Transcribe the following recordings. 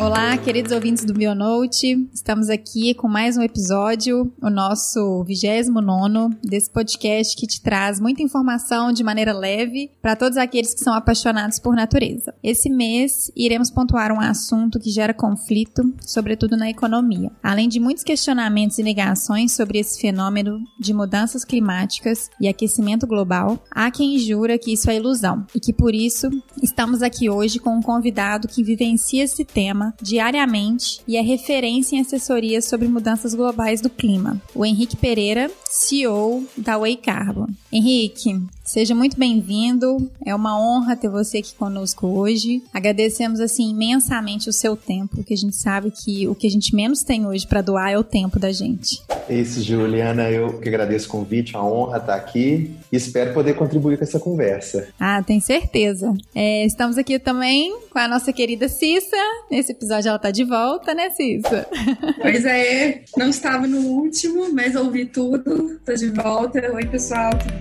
Olá, queridos ouvintes do Bionote. Estamos aqui com mais um episódio, o nosso 29 desse podcast que te traz muita informação de maneira leve para todos aqueles que são apaixonados por natureza. Esse mês iremos pontuar um assunto que gera conflito, sobretudo na economia. Além de muitos questionamentos e negações sobre esse fenômeno de mudanças climáticas e aquecimento global, há quem jura que isso é ilusão e que por isso estamos aqui hoje com um convidado que vivencia esse tema diariamente e é referência em assessorias sobre mudanças globais do clima. O Henrique Pereira, CEO da Way Carbon. Henrique, seja muito bem-vindo. É uma honra ter você aqui conosco hoje. Agradecemos assim imensamente o seu tempo, que a gente sabe que o que a gente menos tem hoje para doar é o tempo da gente. Isso, Juliana, eu que agradeço o convite, é uma honra estar aqui e espero poder contribuir com essa conversa. Ah, tenho certeza. É, estamos aqui também com a nossa querida Cissa. Nesse episódio ela está de volta, né, Cissa? Pois é, não estava no último, mas ouvi tudo. Estou de volta. Oi, pessoal, tudo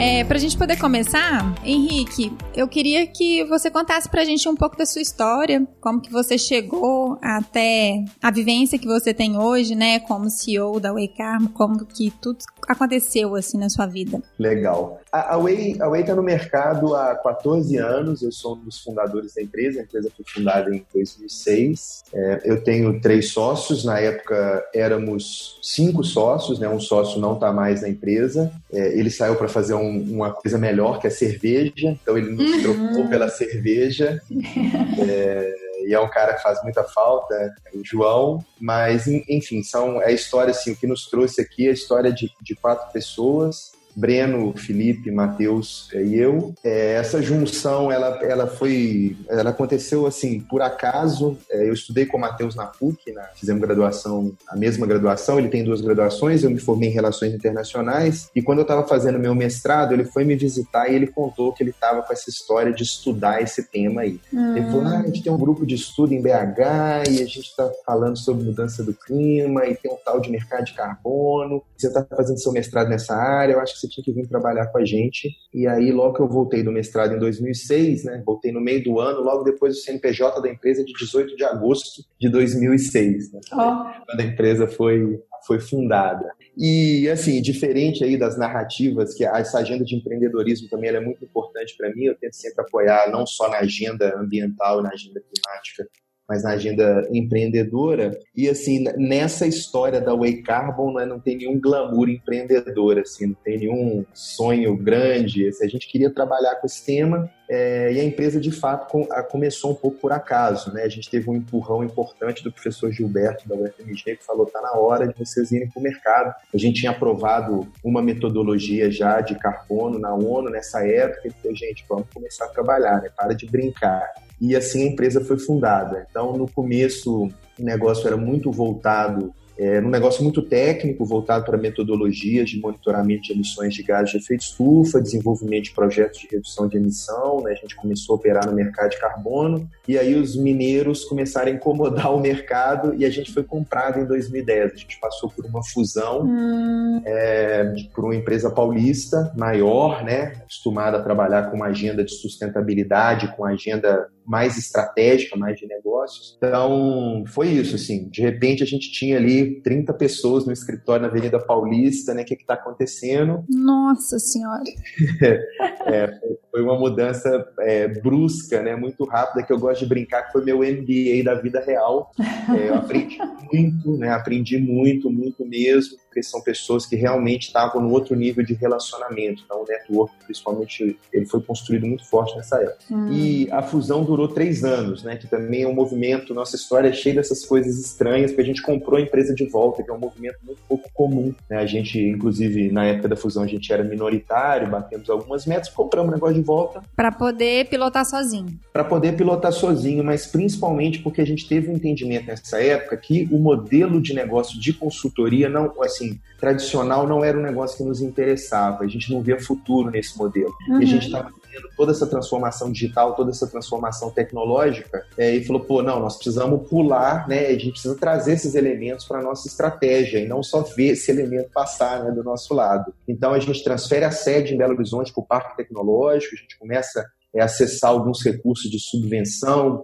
É, para a gente poder começar, Henrique, eu queria que você contasse para a gente um pouco da sua história, como que você chegou até a vivência que você tem hoje, né, como CEO da Waycarm, como que tudo aconteceu assim na sua vida. Legal. A, a Way está no mercado há 14 anos. Eu sou um dos fundadores da empresa. A empresa foi fundada em 2006. É, eu tenho três sócios. Na época éramos cinco sócios, né? Um sócio não está mais na empresa. É, ele saiu para fazer um, uma coisa melhor que a cerveja. Então ele nos uhum. trocou pela cerveja. É, e é um cara que faz muita falta, o João, mas enfim, são é a história assim, que nos trouxe aqui é a história de, de quatro pessoas Breno, Felipe, Matheus e eu. É, essa junção, ela, ela foi, ela aconteceu assim, por acaso. É, eu estudei com o Matheus na PUC, na, fizemos graduação, a mesma graduação, ele tem duas graduações, eu me formei em Relações Internacionais, e quando eu estava fazendo meu mestrado, ele foi me visitar e ele contou que ele estava com essa história de estudar esse tema aí. Hum. Ele falou, ah, a gente tem um grupo de estudo em BH e a gente está falando sobre mudança do clima e tem um tal de mercado de carbono, você está fazendo seu mestrado nessa área, eu acho que você tinha que vir trabalhar com a gente. E aí, logo que eu voltei do mestrado em 2006, né, voltei no meio do ano, logo depois do CNPJ da empresa de 18 de agosto de 2006, né, oh. quando a empresa foi foi fundada. E, assim, diferente aí das narrativas, que essa agenda de empreendedorismo também é muito importante para mim, eu tento sempre apoiar não só na agenda ambiental, na agenda climática, mas na agenda empreendedora. E assim, nessa história da Way Carbon, né, não tem nenhum glamour empreendedor, assim, não tem nenhum sonho grande. Assim, a gente queria trabalhar com esse tema é, e a empresa, de fato, com, a, começou um pouco por acaso. Né? A gente teve um empurrão importante do professor Gilberto da UFMG, que falou: está na hora de vocês irem para o mercado. A gente tinha aprovado uma metodologia já de carbono na ONU nessa época. Ele falou: gente, vamos começar a trabalhar, né? para de brincar e assim a empresa foi fundada. Então, no começo, o negócio era muito voltado é, um negócio muito técnico, voltado para metodologias de monitoramento de emissões de gases de efeito estufa, desenvolvimento de projetos de redução de emissão, né? a gente começou a operar no mercado de carbono, e aí os mineiros começaram a incomodar o mercado e a gente foi comprado em 2010. A gente passou por uma fusão hum. é, por uma empresa paulista maior, né? acostumada a trabalhar com uma agenda de sustentabilidade, com agenda mais estratégica, mais de negócios. Então, foi isso, assim. De repente, a gente tinha ali 30 pessoas no escritório na Avenida Paulista, né? O que está acontecendo? Nossa Senhora! é, foi uma mudança é, brusca, né? Muito rápida, que eu gosto de brincar que foi meu MBA da vida real. É, eu aprendi muito, né? Aprendi muito, muito mesmo porque são pessoas que realmente estavam no outro nível de relacionamento. Então, o network, principalmente, ele foi construído muito forte nessa época. Hum. E a fusão durou três anos, né? Que também é um movimento, nossa história é cheia dessas coisas estranhas, porque a gente comprou a empresa de volta, que é um movimento muito pouco comum. Né? A gente, inclusive, na época da fusão, a gente era minoritário, batemos algumas metas, compramos o negócio de volta. Para poder pilotar sozinho. Para poder pilotar sozinho, mas principalmente porque a gente teve um entendimento nessa época que o modelo de negócio de consultoria não, assim, tradicional não era um negócio que nos interessava. A gente não via futuro nesse modelo. Uhum. E a gente estava vendo toda essa transformação digital, toda essa transformação tecnológica, é, e falou, pô, não, nós precisamos pular, né? A gente precisa trazer esses elementos para nossa estratégia e não só ver esse elemento passar né, do nosso lado. Então a gente transfere a sede em Belo Horizonte para o Parque Tecnológico, a gente começa a é, acessar alguns recursos de subvenção,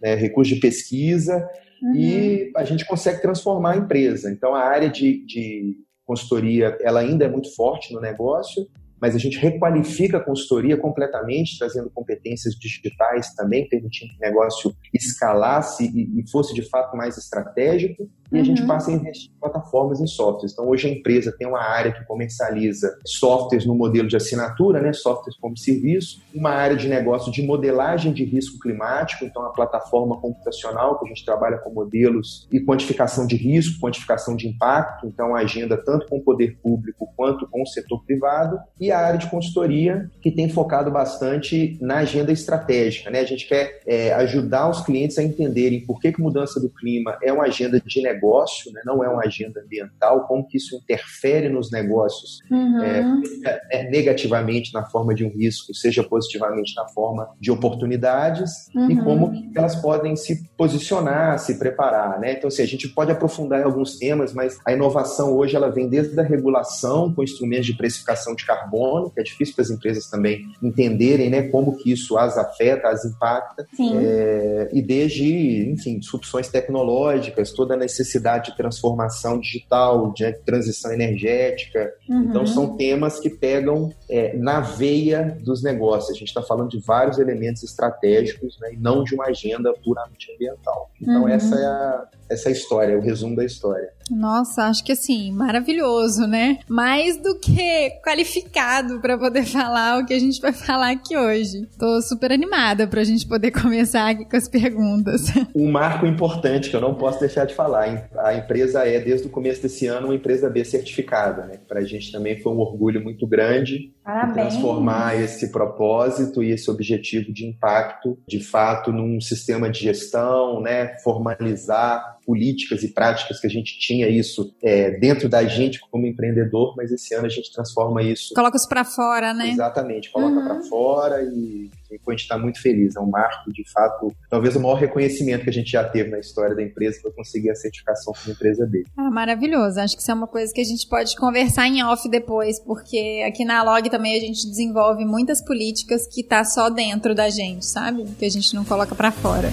né, recursos de pesquisa, uhum. e a gente consegue transformar a empresa. Então a área de, de consultoria ela ainda é muito forte no negócio, mas a gente requalifica a consultoria completamente, trazendo competências digitais também, permitindo que o negócio escalasse e, e fosse de fato mais estratégico e a gente uhum. passa a investir em plataformas em softwares. Então, hoje a empresa tem uma área que comercializa softwares no modelo de assinatura, né, softwares como serviço, uma área de negócio de modelagem de risco climático, então a plataforma computacional que a gente trabalha com modelos e quantificação de risco, quantificação de impacto, então a agenda tanto com o poder público quanto com o setor privado, e a área de consultoria que tem focado bastante na agenda estratégica. Né? A gente quer é, ajudar os clientes a entenderem por que, que mudança do clima é uma agenda de negócio negócio, né? não é uma agenda ambiental, como que isso interfere nos negócios uhum. é, é, negativamente na forma de um risco, seja positivamente na forma de oportunidades, uhum. e como elas podem se posicionar, se preparar. Né? Então, assim, a gente pode aprofundar em alguns temas, mas a inovação hoje ela vem desde a regulação com instrumentos de precificação de carbono, que é difícil para as empresas também entenderem né, como que isso as afeta, as impacta, é, e desde, enfim, disrupções tecnológicas, toda a necessidade necessidade de transformação digital, de transição energética. Uhum. Então, são temas que pegam é, na veia dos negócios. A gente está falando de vários elementos estratégicos né, e não de uma agenda puramente ambiental. Então, uhum. essa, é a, essa é a história, o resumo da história. Nossa, acho que assim, maravilhoso, né? Mais do que qualificado para poder falar o que a gente vai falar aqui hoje. Tô super animada pra gente poder começar aqui com as perguntas. Um marco importante que eu não posso deixar de falar, a empresa é desde o começo desse ano uma empresa B certificada, né? Pra gente também foi um orgulho muito grande transformar esse propósito e esse objetivo de impacto, de fato, num sistema de gestão, né? Formalizar políticas e práticas que a gente tinha isso é, dentro da gente como empreendedor, mas esse ano a gente transforma isso. Coloca isso para fora, né? Exatamente, coloca uhum. para fora e, a gente está muito feliz. É um marco, de fato, talvez o maior reconhecimento que a gente já teve na história da empresa para conseguir a certificação como empresa dele. Ah, maravilhoso. Acho que isso é uma coisa que a gente pode conversar em off depois, porque aqui na Log também a gente desenvolve muitas políticas que tá só dentro da gente, sabe? Que a gente não coloca para fora.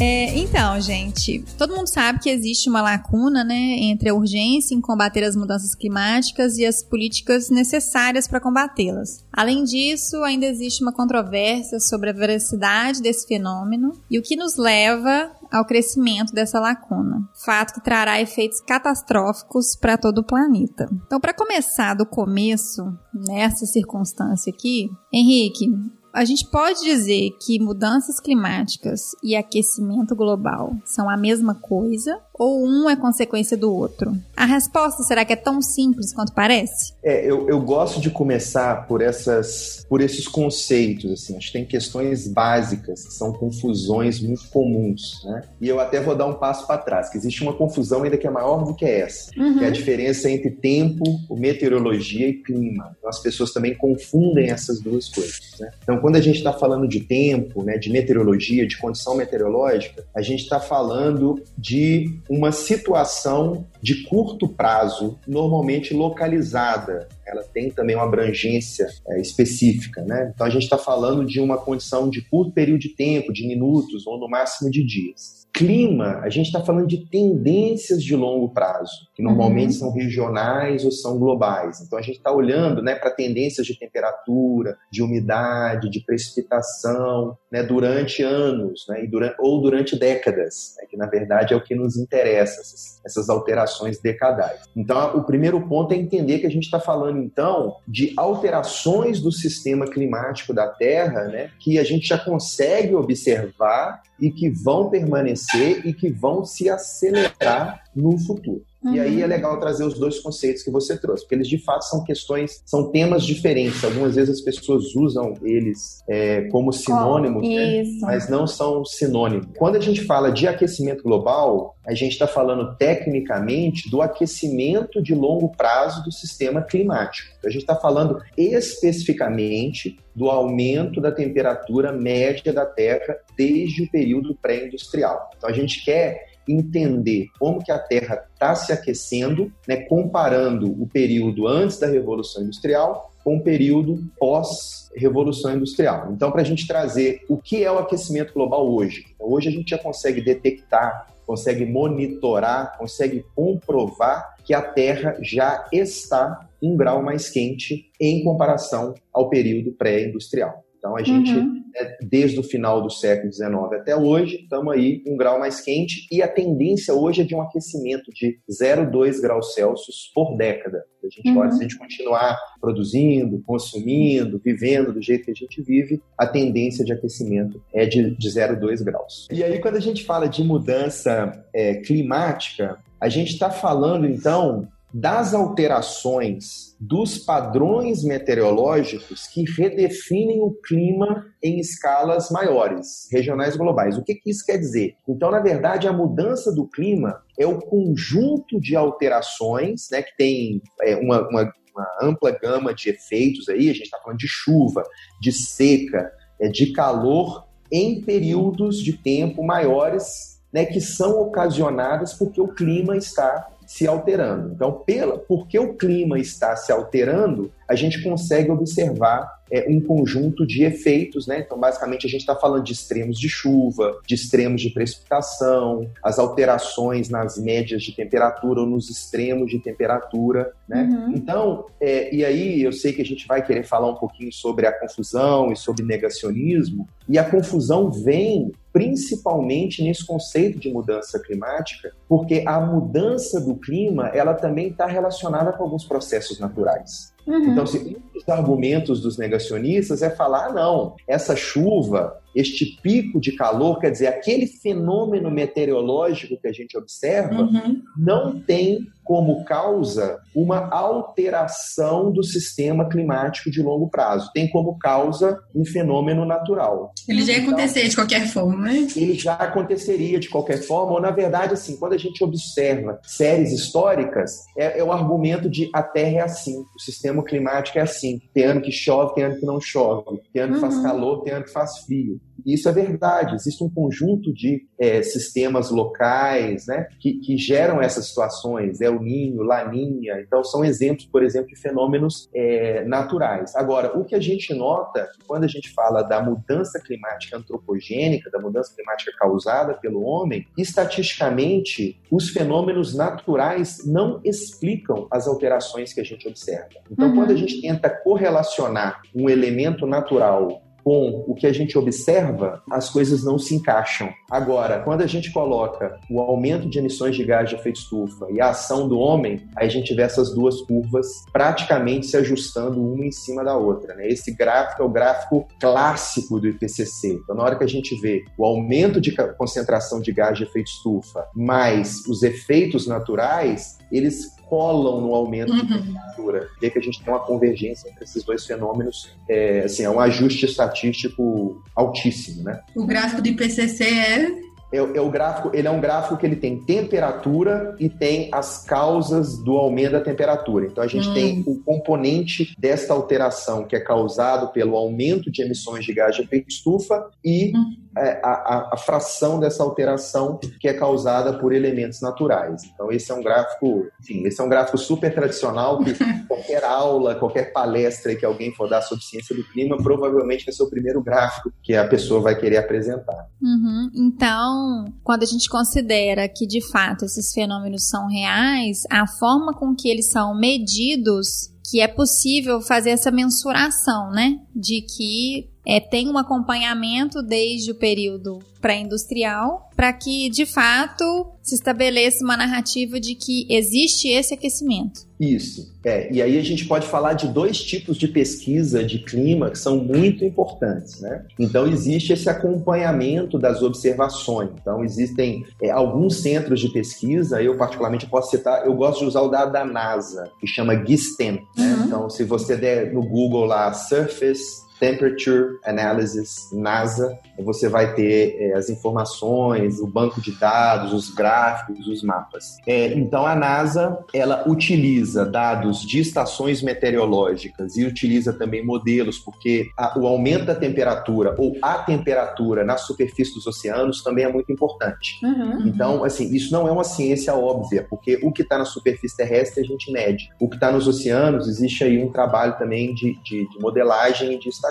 É, então, gente, todo mundo sabe que existe uma lacuna né, entre a urgência em combater as mudanças climáticas e as políticas necessárias para combatê-las. Além disso, ainda existe uma controvérsia sobre a veracidade desse fenômeno e o que nos leva ao crescimento dessa lacuna, fato que trará efeitos catastróficos para todo o planeta. Então, para começar do começo, nessa circunstância aqui, Henrique, a gente pode dizer que mudanças climáticas e aquecimento global são a mesma coisa ou um é consequência do outro? A resposta será que é tão simples quanto parece? É, eu, eu gosto de começar por essas, por esses conceitos, assim. Acho que tem questões básicas que são confusões muito comuns, né? E eu até vou dar um passo para trás, que existe uma confusão ainda que é maior do que essa, uhum. que é a diferença entre tempo, meteorologia e clima. Então, as pessoas também confundem essas duas coisas, né? Então, quando a gente está falando de tempo, né, de meteorologia, de condição meteorológica, a gente está falando de uma situação de curto prazo, normalmente localizada. Ela tem também uma abrangência é, específica, né? Então a gente está falando de uma condição de curto período de tempo, de minutos ou no máximo de dias. Clima, a gente está falando de tendências de longo prazo, que normalmente uhum. são regionais ou são globais. Então a gente está olhando né, para tendências de temperatura, de umidade, de precipitação né, durante anos né, e durante, ou durante décadas, né, que na verdade é o que nos interessa, essas, essas alterações decadais. Então o primeiro ponto é entender que a gente está falando então de alterações do sistema climático da Terra né, que a gente já consegue observar e que vão permanecer e que vão se acelerar no futuro. Uhum. E aí é legal trazer os dois conceitos que você trouxe, porque eles de fato são questões, são temas diferentes. Algumas vezes as pessoas usam eles é, como sinônimos, né? mas não são sinônimos. Quando a gente fala de aquecimento global, a gente está falando tecnicamente do aquecimento de longo prazo do sistema climático. Então, a gente está falando especificamente do aumento da temperatura média da Terra desde o período pré-industrial. Então a gente quer entender como que a Terra está se aquecendo, né, comparando o período antes da Revolução Industrial com o período pós-revolução industrial. Então, para a gente trazer o que é o aquecimento global hoje, hoje a gente já consegue detectar, consegue monitorar, consegue comprovar que a Terra já está um grau mais quente em comparação ao período pré-industrial. Então a gente, uhum. né, desde o final do século XIX até hoje, estamos aí um grau mais quente e a tendência hoje é de um aquecimento de 0,2 graus Celsius por década. A gente uhum. se a gente continuar produzindo, consumindo, vivendo do jeito que a gente vive, a tendência de aquecimento é de, de 0,2 graus. E aí, quando a gente fala de mudança é, climática, a gente está falando então das alterações dos padrões meteorológicos que redefinem o clima em escalas maiores, regionais globais. O que, que isso quer dizer? Então, na verdade, a mudança do clima é o conjunto de alterações né, que tem é, uma, uma, uma ampla gama de efeitos aí, a gente está falando de chuva, de seca, é, de calor em períodos de tempo maiores né, que são ocasionadas porque o clima está se alterando. Então, pela, porque o clima está se alterando, a gente consegue observar é, um conjunto de efeitos, né? Então, basicamente, a gente está falando de extremos de chuva, de extremos de precipitação, as alterações nas médias de temperatura ou nos extremos de temperatura, né? Uhum. Então, é, e aí eu sei que a gente vai querer falar um pouquinho sobre a confusão e sobre negacionismo, e a confusão vem principalmente nesse conceito de mudança climática, porque a mudança do clima ela também está relacionada com alguns processos naturais. Uhum. Então, se um dos argumentos dos negacionistas é falar, ah, não, essa chuva, este pico de calor, quer dizer, aquele fenômeno meteorológico que a gente observa, uhum. não tem como causa uma alteração do sistema climático de longo prazo. Tem como causa um fenômeno natural. Ele já ia então, acontecer de qualquer forma, né? Ele já aconteceria de qualquer forma, ou na verdade, assim, quando a gente observa séries históricas, é, é o argumento de a Terra é assim, o sistema climático é assim. Tem ano que chove, tem ano que não chove, tem ano que uhum. faz calor, tem ano que faz frio. Isso é verdade. Existe um conjunto de é, sistemas locais né, que, que, geram essas situações, El Ninho, Laninha. Então, são exemplos, por exemplo, de fenômenos é, naturais. Agora, o que a gente nota quando a gente fala da mudança climática antropogênica, da mudança climática causada pelo homem, estatisticamente, os fenômenos naturais não explicam as alterações que a gente observa. Então, uhum. quando a gente tenta correlacionar um elemento natural com o que a gente observa, as coisas não se encaixam. Agora, quando a gente coloca o aumento de emissões de gás de efeito estufa e a ação do homem, aí a gente vê essas duas curvas praticamente se ajustando uma em cima da outra. Né? Esse gráfico é o gráfico clássico do IPCC. Então, na hora que a gente vê o aumento de concentração de gás de efeito estufa mais os efeitos naturais, eles colam no aumento uhum. de temperatura. E aí que a gente tem uma convergência entre esses dois fenômenos, é, assim, é um ajuste estatístico altíssimo, né? O gráfico do IPCC é é, é, o gráfico, ele é um gráfico que ele tem temperatura e tem as causas do aumento da temperatura. Então a gente hum. tem o componente desta alteração que é causado pelo aumento de emissões de gás de efeito estufa e hum. É, a, a, fração dessa alteração que é causada por elementos naturais. Então esse é um gráfico, enfim, esse é um gráfico super tradicional que qualquer aula, qualquer palestra que alguém for dar sobre ciência do clima, provavelmente vai ser o primeiro gráfico que a pessoa vai querer apresentar. Uhum. Então então, quando a gente considera que de fato esses fenômenos são reais, a forma com que eles são medidos, que é possível fazer essa mensuração, né? De que é, tem um acompanhamento desde o período pré-industrial para que, de fato, se estabeleça uma narrativa de que existe esse aquecimento. Isso. É, e aí a gente pode falar de dois tipos de pesquisa de clima que são muito importantes, né? Então existe esse acompanhamento das observações. Então existem é, alguns centros de pesquisa, eu particularmente posso citar, eu gosto de usar o dado da NASA, que chama GISTEM. Né? Uhum. Então se você der no Google lá Surface Temperature Analysis NASA, você vai ter é, as informações, o banco de dados, os gráficos, os mapas. É, então a NASA ela utiliza dados de estações meteorológicas e utiliza também modelos, porque a, o aumento da temperatura ou a temperatura na superfície dos oceanos também é muito importante. Uhum. Então, assim, isso não é uma ciência óbvia, porque o que está na superfície terrestre a gente mede. O que está nos oceanos, existe aí um trabalho também de, de, de modelagem e de estatística.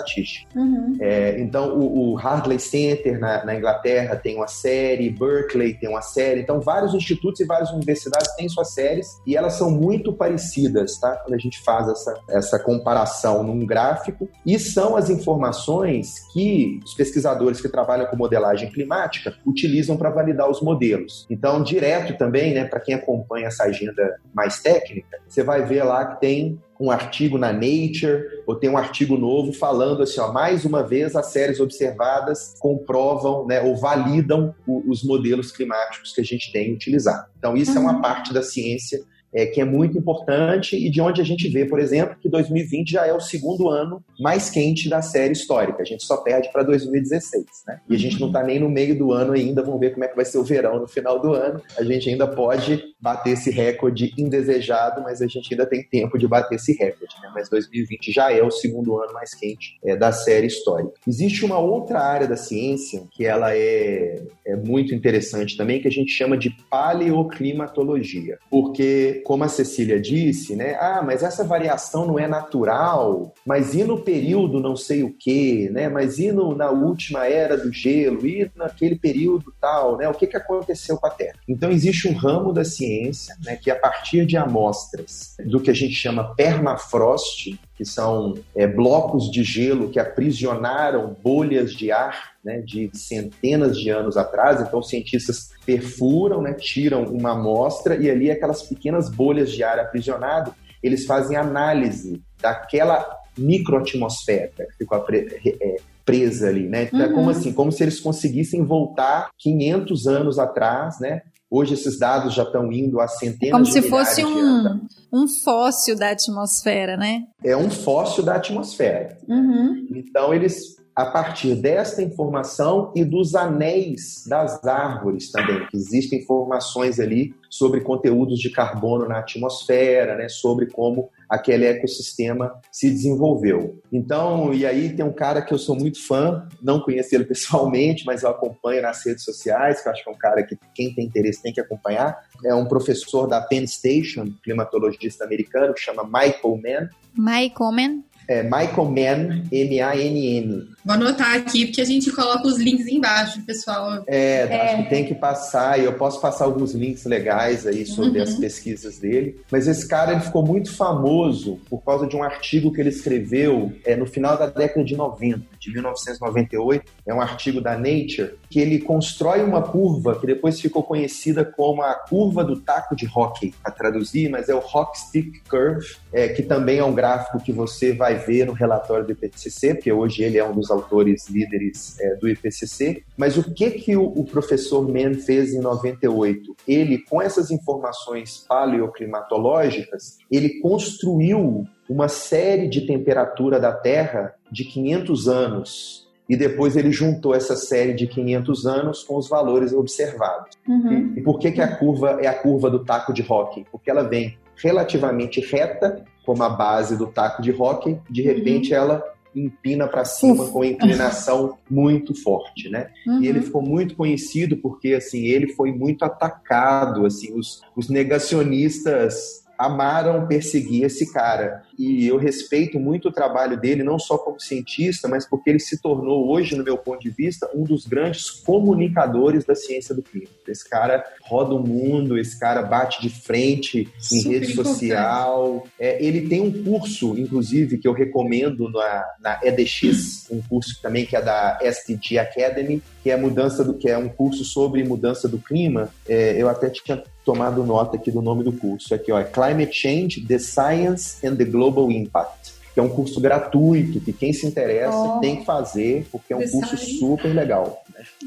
Uhum. É, então, o, o Hartley Center na, na, Inglaterra tem uma série, Berkeley tem uma série, então vários institutos e várias universidades têm suas séries e elas são muito parecidas, tá? Quando a gente faz essa, essa comparação num gráfico e são as informações que os pesquisadores que trabalham com modelagem climática utilizam para validar os modelos. Então, direto também, né, para quem acompanha essa agenda mais técnica, você vai ver lá que tem um artigo na Nature ou tem um artigo novo falando assim, ó, mais uma vez as séries observadas comprovam, né, ou validam o, os modelos climáticos que a gente tem utilizado. Então isso uhum. é uma uhum. parte da ciência é, que é muito importante e de onde a gente vê, por exemplo, que 2020 já é o segundo ano mais quente da série histórica. A gente só perde para 2016, né? E a gente não está nem no meio do ano ainda. Vamos ver como é que vai ser o verão no final do ano. A gente ainda pode bater esse recorde indesejado, mas a gente ainda tem tempo de bater esse recorde, né? Mas 2020 já é o segundo ano mais quente é, da série histórica. Existe uma outra área da ciência que ela é, é muito interessante também, que a gente chama de paleoclimatologia, porque como a Cecília disse, né? Ah, mas essa variação não é natural, mas e no período não sei o quê, né? Mas e no, na última era do gelo, e naquele período tal, né? O que, que aconteceu com a Terra? Então existe um ramo da ciência, né, que a partir de amostras do que a gente chama permafrost, que são é, blocos de gelo que aprisionaram bolhas de ar né, de centenas de anos atrás. Então, os cientistas perfuram, né, tiram uma amostra e ali aquelas pequenas bolhas de ar aprisionado, eles fazem análise daquela microatmosfera que ficou é, presa ali, né? Então, é uhum. como assim? Como se eles conseguissem voltar 500 anos atrás, né? Hoje esses dados já estão indo a centenas Como de se fosse um, um fóssil da atmosfera, né? É um fóssil da atmosfera. Uhum. Então eles a partir desta informação e dos anéis das árvores também, que existem informações ali sobre conteúdos de carbono na atmosfera, né, sobre como aquele ecossistema se desenvolveu. Então, e aí tem um cara que eu sou muito fã, não conheci ele pessoalmente, mas eu acompanho nas redes sociais, que eu acho que é um cara que quem tem interesse tem que acompanhar. É um professor da Penn Station, climatologista americano, que chama Michael Mann. Michael Mann? É Michael Mann, M-A-N-N. Vou anotar aqui, porque a gente coloca os links embaixo, pessoal. É, é, acho que tem que passar, e eu posso passar alguns links legais aí sobre uhum. as pesquisas dele. Mas esse cara ele ficou muito famoso por causa de um artigo que ele escreveu é, no final da década de 90, de 1998. É um artigo da Nature, que ele constrói uma curva que depois ficou conhecida como a curva do taco de hockey, a traduzir, mas é o Hockey Stick Curve, é, que também é um gráfico que você vai ver no relatório do IPCC, porque hoje ele é um dos autores líderes é, do IPCC. Mas o que que o, o professor Mann fez em 98? Ele, com essas informações paleoclimatológicas, ele construiu uma série de temperatura da Terra de 500 anos e depois ele juntou essa série de 500 anos com os valores observados. Uhum. E por que, que a curva é a curva do taco de hockey? Porque ela vem relativamente reta, como a base do taco de hockey, de repente uhum. ela empina para cima com inclinação muito forte, né? Uhum. E ele ficou muito conhecido porque assim ele foi muito atacado, assim os, os negacionistas amaram perseguir esse cara. E eu respeito muito o trabalho dele, não só como cientista, mas porque ele se tornou hoje, no meu ponto de vista, um dos grandes comunicadores da ciência do clima. Esse cara roda o mundo, esse cara bate de frente em Super rede social. É, ele tem um curso, inclusive, que eu recomendo na, na EDX, um curso também que é da STG Academy, que é mudança do que é um curso sobre mudança do clima. É, eu até tinha tomado nota aqui do nome do curso. Aqui, ó, é Climate Change, The Science and the Global Impact. Que é um curso gratuito, que quem se interessa oh, tem que fazer, porque é um curso super legal.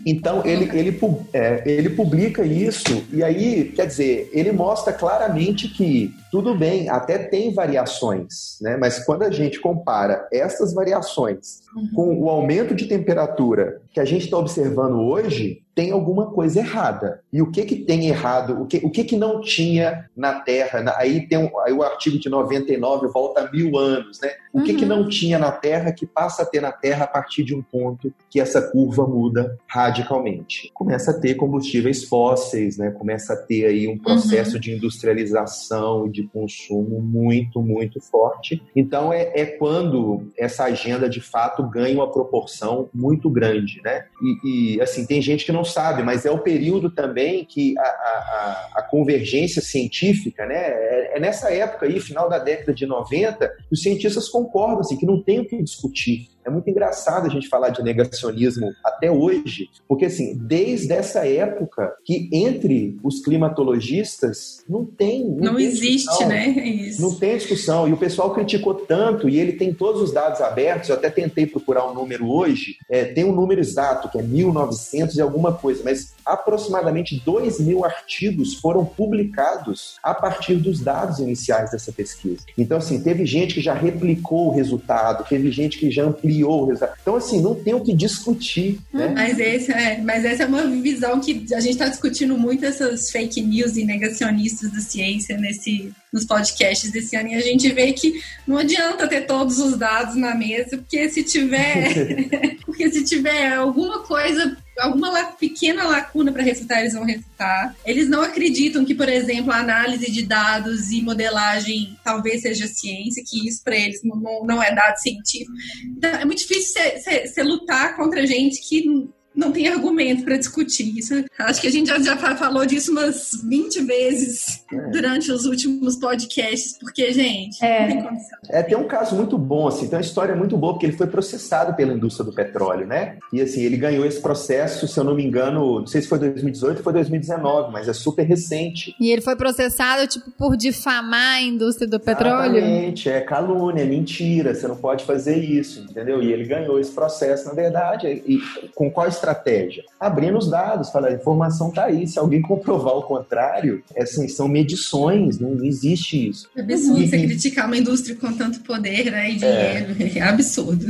Então, ele, ele, é, ele publica isso, e aí, quer dizer, ele mostra claramente que tudo bem, até tem variações, né? Mas quando a gente compara essas variações uhum. com o aumento de temperatura que a gente está observando hoje, tem alguma coisa errada. E o que que tem errado? O que, o que, que não tinha na Terra? Aí tem um, aí o artigo de 99 volta a mil anos, né? O uhum. que que uhum. não tinha na Terra que passa a ter na Terra a partir de um ponto que essa curva muda radicalmente? Começa a ter combustíveis fósseis, né? Começa a ter aí um processo uhum. de industrialização, de consumo muito, muito forte. Então é, é quando essa agenda de fato ganha uma proporção muito grande, né? E, e assim, tem gente que não sabe, mas é o período também que a, a, a convergência científica, né? É, é, nessa época aí, final da década de 90, os cientistas concordam assim, que não tem o que discutir. É muito engraçado a gente falar de negacionismo até hoje, porque assim, desde essa época que entre os climatologistas não tem. Não, não tem existe, discussão, né? É isso. Não tem discussão. E o pessoal criticou tanto, e ele tem todos os dados abertos, eu até tentei procurar um número hoje, é, tem um número exato, que é 1900 e alguma coisa, mas aproximadamente 2 mil artigos foram publicados a partir dos dados iniciais dessa pesquisa. Então, assim, teve gente que já replicou o resultado, teve gente que já ampliou o resultado. Então, assim, não tem o que discutir. Né? Mas, esse é, mas essa é uma visão que a gente está discutindo muito essas fake news e negacionistas da ciência nesse, nos podcasts desse ano. E a gente vê que não adianta ter todos os dados na mesa, porque se tiver, porque se tiver alguma coisa alguma pequena lacuna para refutar, eles vão refutar. Eles não acreditam que, por exemplo, a análise de dados e modelagem talvez seja ciência, que isso para eles não, não, é dado científico. Então, é muito difícil você lutar contra gente que não tem argumento para discutir isso. Acho que a gente já, já falou disso umas 20 vezes é. durante os últimos podcasts, porque, gente, é. não tem condição. É, tem um caso muito bom, assim, tem uma história muito boa, porque ele foi processado pela indústria do petróleo, né? E, assim, ele ganhou esse processo, se eu não me engano, não sei se foi 2018 ou foi 2019, mas é super recente. E ele foi processado, tipo, por difamar a indústria do petróleo? Exatamente, é calúnia, é mentira, você não pode fazer isso, entendeu? E ele ganhou esse processo, na verdade, e com quais estratégia? Abrindo os dados, falar, a informação está aí. Se alguém comprovar o contrário, é assim, são medições, não existe isso. É absurdo e, você e... criticar uma indústria com tanto poder né, e dinheiro. É, é absurdo.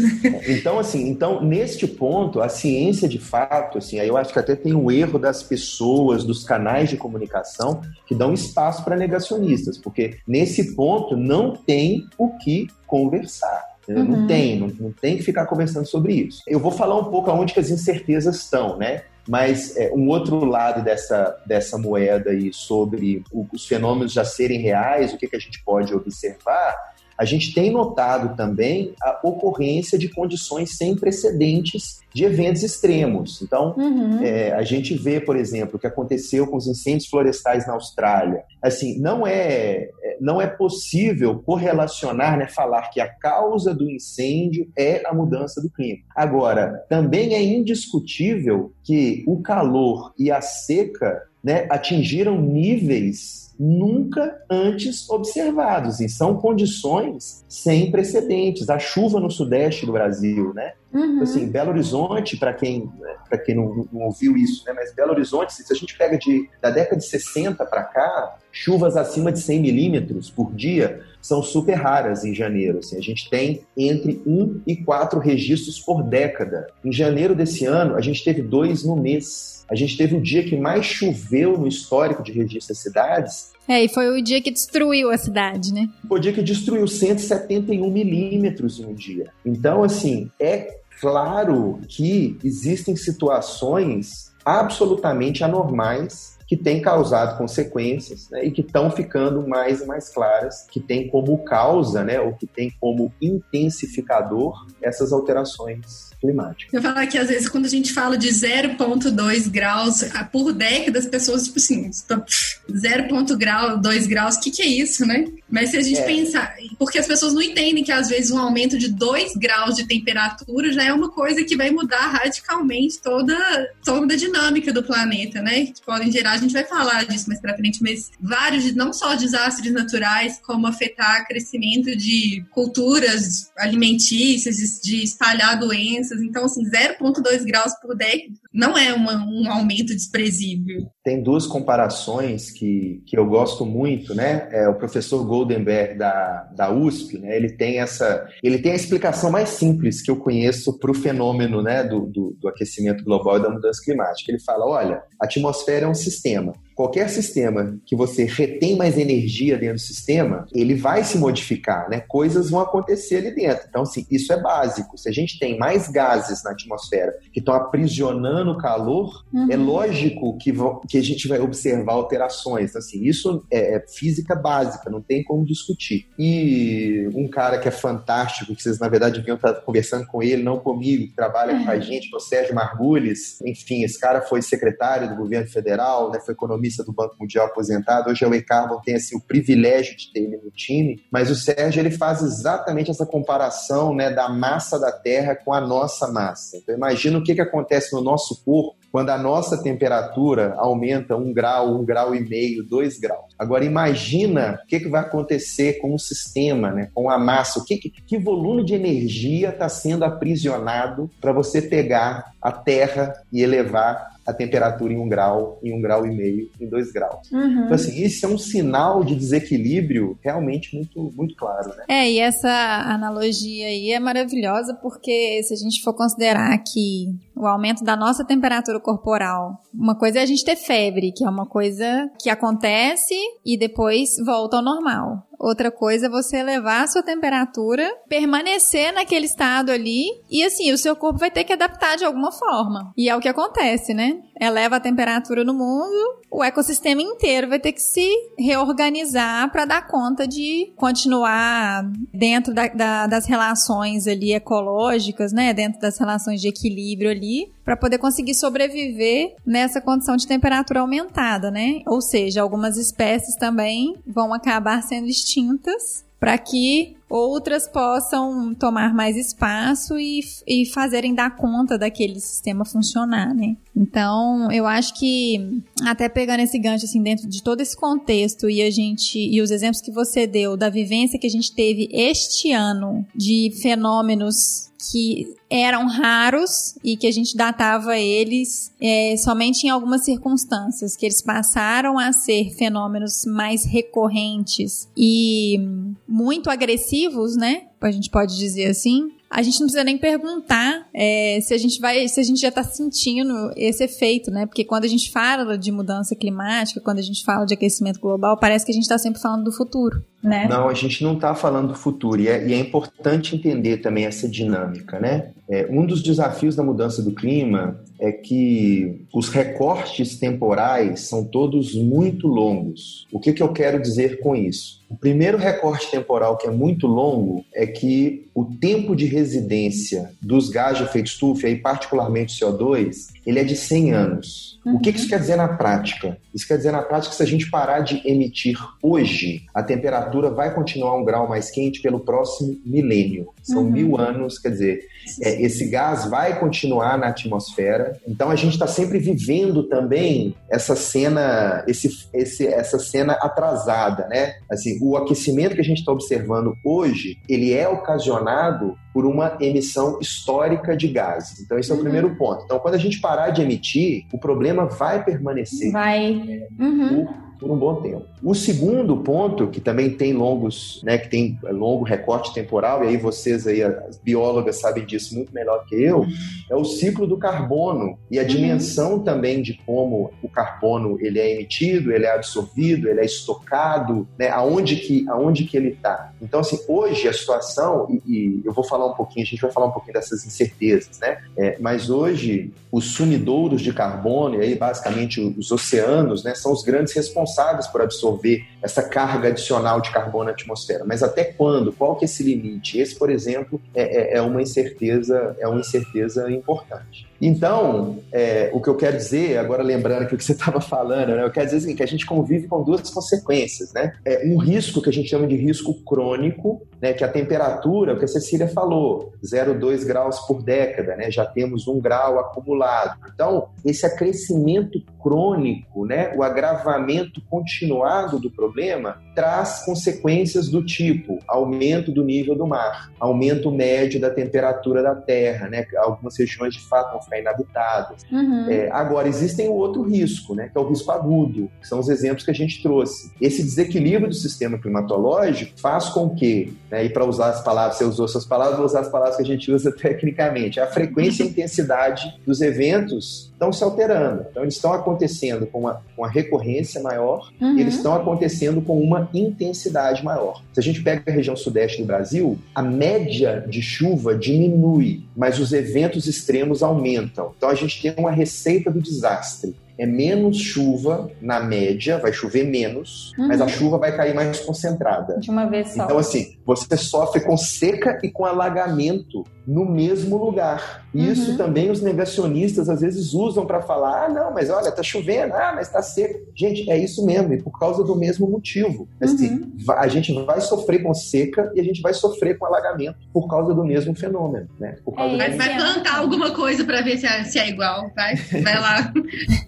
Então, assim, então, neste ponto, a ciência de fato, assim, aí eu acho que até tem um erro das pessoas, dos canais de comunicação, que dão espaço para negacionistas, porque nesse ponto não tem o que conversar. Uhum. Não tem, não, não, tem que ficar conversando sobre isso. Eu vou falar um pouco aonde que as incertezas estão, né? Mas é, um outro lado dessa, dessa moeda aí sobre o, os fenômenos já serem reais, o que, que a gente pode observar, a gente tem notado também a ocorrência de condições sem precedentes de eventos extremos. Então, uhum. é, a gente vê, por exemplo, o que aconteceu com os incêndios florestais na Austrália. Assim, não é, é não é possível correlacionar, né, falar que a causa do incêndio é a mudança do clima. Agora, também é indiscutível que o calor e a seca né, atingiram níveis nunca antes observados e são condições sem precedentes. A chuva no sudeste do Brasil, né? Uhum. Assim, Belo Horizonte, para quem, para quem não, não, ouviu isso, né? Mas Belo Horizonte, se a gente pega de, da década de 60 para cá, chuvas acima de 100 milímetros por dia são super raras em janeiro. Assim, a gente tem entre um e quatro registros por década. Em janeiro desse ano, a gente teve dois no mês. A gente teve o dia que mais choveu no histórico de registro das cidades. É, e foi o dia que destruiu a cidade, né? Foi o dia que destruiu 171 milímetros em um dia. Então, assim, é claro que existem situações absolutamente anormais que têm causado consequências né, e que estão ficando mais e mais claras, que tem como causa, né, ou que tem como intensificador essas alterações climática. Eu falar que às vezes quando a gente fala de 0,2 graus por década, as pessoas, tipo assim, 0,2 graus, o que, que é isso, né? Mas se a gente é. pensar, porque as pessoas não entendem que às vezes um aumento de 2 graus de temperatura já é uma coisa que vai mudar radicalmente toda, toda a dinâmica do planeta, né? Que podem gerar, a gente vai falar disso mais pra frente, mas vários, não só desastres naturais, como afetar crescimento de culturas alimentícias, de espalhar doenças então, assim, 0,2 graus por década não é uma, um aumento desprezível. Tem duas comparações que, que eu gosto muito, né? É, o professor Goldenberg da, da USP, né? Ele tem essa, ele tem a explicação mais simples que eu conheço para o fenômeno, né? Do, do, do aquecimento global e da mudança climática. Ele fala, olha, a atmosfera é um sistema qualquer sistema que você retém mais energia dentro do sistema, ele vai se modificar, né? Coisas vão acontecer ali dentro. Então, assim, isso é básico. Se a gente tem mais gases na atmosfera que estão aprisionando o calor, uhum. é lógico que, que a gente vai observar alterações. Então, assim, isso é, é física básica, não tem como discutir. E um cara que é fantástico, que vocês, na verdade, deviam estar conversando com ele, não comigo, que trabalha uhum. com a gente, que é o Sérgio Margulis. Enfim, esse cara foi secretário do governo federal, né? Foi economista economista do Banco Mundial aposentado. Hoje é o E-Carbon tem assim, o privilégio de ter ele no time, mas o Sérgio ele faz exatamente essa comparação né, da massa da Terra com a nossa massa. Então imagina o que, que acontece no nosso corpo quando a nossa temperatura aumenta um grau, um grau e meio, dois graus. Agora imagina o que, que vai acontecer com o sistema, né? com a massa, o que, que volume de energia está sendo aprisionado para você pegar a Terra e elevar a temperatura em um grau, em um grau e meio, em dois graus. Uhum. Então, assim, isso é um sinal de desequilíbrio realmente muito, muito claro, né? É, e essa analogia aí é maravilhosa porque se a gente for considerar que o aumento da nossa temperatura corporal, uma coisa é a gente ter febre, que é uma coisa que acontece e depois volta ao normal. Outra coisa é você elevar a sua temperatura, permanecer naquele estado ali e assim, o seu corpo vai ter que adaptar de alguma forma. E é o que acontece, né? Eleva a temperatura no mundo, o ecossistema inteiro vai ter que se reorganizar para dar conta de continuar dentro da, da, das relações ali ecológicas, né? Dentro das relações de equilíbrio ali, para poder conseguir sobreviver nessa condição de temperatura aumentada, né? Ou seja, algumas espécies também vão acabar sendo extintas para que outras possam tomar mais espaço e, e fazerem dar conta daquele sistema funcionar, né? Então, eu acho que até pegando esse gancho assim dentro de todo esse contexto e a gente e os exemplos que você deu da vivência que a gente teve este ano de fenômenos que eram raros e que a gente datava eles é, somente em algumas circunstâncias, que eles passaram a ser fenômenos mais recorrentes e muito agressivos, né? A gente pode dizer assim, a gente não precisa nem perguntar é, se a gente vai, se a gente já está sentindo esse efeito, né? Porque quando a gente fala de mudança climática, quando a gente fala de aquecimento global, parece que a gente está sempre falando do futuro, né? Não, a gente não está falando do futuro e é, e é, importante entender também essa dinâmica, né? É, um dos desafios da mudança do clima é que os recortes temporais são todos muito longos. O que, que eu quero dizer com isso? O primeiro recorte temporal que é muito longo é que o tempo de residência dos gases de efeito estufa, e particularmente CO2, ele é de 100 anos. Uhum. O que isso quer dizer na prática? Isso quer dizer na prática que se a gente parar de emitir hoje, a temperatura vai continuar um grau mais quente pelo próximo milênio. São uhum. mil anos, quer dizer, é, esse gás vai continuar na atmosfera. Então a gente está sempre vivendo também essa cena, esse, esse, essa cena atrasada, né? Assim, o aquecimento que a gente está observando hoje, ele é ocasionado por uma emissão histórica de gases. Então, esse é o uhum. primeiro ponto. Então, quando a gente parar de emitir, o problema vai permanecer. Vai. Uhum. Por por um bom tempo. O segundo ponto, que também tem longos, né, que tem longo recorte temporal, e aí vocês aí, as biólogas sabem disso muito melhor que eu, é o ciclo do carbono e a uhum. dimensão também de como o carbono ele é emitido, ele é absorvido, ele é estocado, né, aonde que, aonde que ele está. Então, assim, hoje a situação, e, e, eu vou falar um pouquinho, a gente vai falar um pouquinho dessas incertezas, né, é, mas hoje os sumidouros de carbono, e aí basicamente os oceanos, né, são os grandes responsáveis por absorver essa carga adicional de carbono na atmosfera. Mas até quando? Qual que é esse limite? Esse, por exemplo, é, é, é uma incerteza, é uma incerteza importante. Então, é, o que eu quero dizer, agora lembrando que o que você estava falando, né, eu quero dizer assim, que a gente convive com duas consequências, né? É um risco que a gente chama de risco crônico, né, que a temperatura, o que a Cecília falou, 0,2 graus por década, né, já temos um grau acumulado. Então, esse acrescimento crônico, né, o agravamento continuado do problema, traz consequências do tipo aumento do nível do mar, aumento médio da temperatura da Terra, né, algumas regiões de fato vão ficar inabitadas. Uhum. É, agora, existem o outro risco, né, que é o risco agudo, que são os exemplos que a gente trouxe. Esse desequilíbrio do sistema climatológico faz com que, né, e para usar as palavras, você usou suas palavras, vou usar as palavras que a gente usa tecnicamente, a frequência e intensidade dos eventos estão se alterando. Então, eles estão acontecendo com uma, uma recorrência maior uhum. e eles estão acontecendo com uma intensidade maior. Se a gente pega a região sudeste do Brasil, a média de chuva diminui, mas os eventos extremos aumentam. Então, a gente tem uma receita do desastre é menos chuva na média, vai chover menos, uhum. mas a chuva vai cair mais concentrada. De uma vez só. Então, assim, você sofre com seca e com alagamento no mesmo lugar. E uhum. isso também os negacionistas às vezes usam para falar: ah, não, mas olha, tá chovendo, ah, mas tá seco. Gente, é isso mesmo, e por causa do mesmo motivo. Assim, uhum. a gente vai sofrer com seca e a gente vai sofrer com alagamento por causa do mesmo fenômeno, né? Por causa é, mas vai plantar alguma coisa para ver se é, se é igual, vai, vai lá.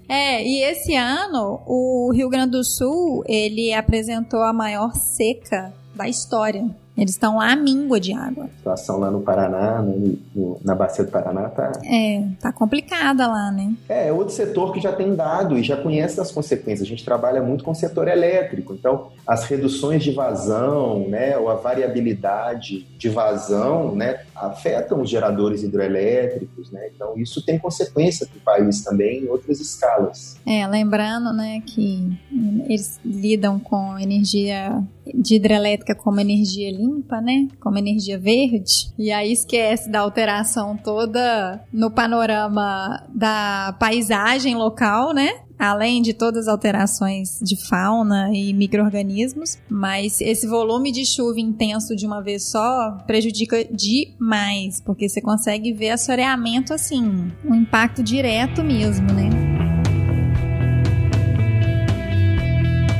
É, e esse ano o Rio Grande do Sul ele apresentou a maior seca da história. Eles estão lá à míngua de água. A situação lá no Paraná, no, no, na bacia do Paraná, tá. É, tá complicada lá, né? É, é outro setor que já tem dado e já conhece as consequências. A gente trabalha muito com o setor elétrico. Então, as reduções de vazão, né, ou a variabilidade de vazão, né, afetam os geradores hidroelétricos, né? Então, isso tem consequência para o país também em outras escalas. É, lembrando, né, que eles lidam com energia de hidrelétrica como energia limpa, né? Como energia verde. E aí esquece da alteração toda no panorama da paisagem local, né? além de todas as alterações de fauna e micro-organismos, mas esse volume de chuva intenso de uma vez só prejudica demais, porque você consegue ver assoreamento assim, um impacto direto mesmo, né?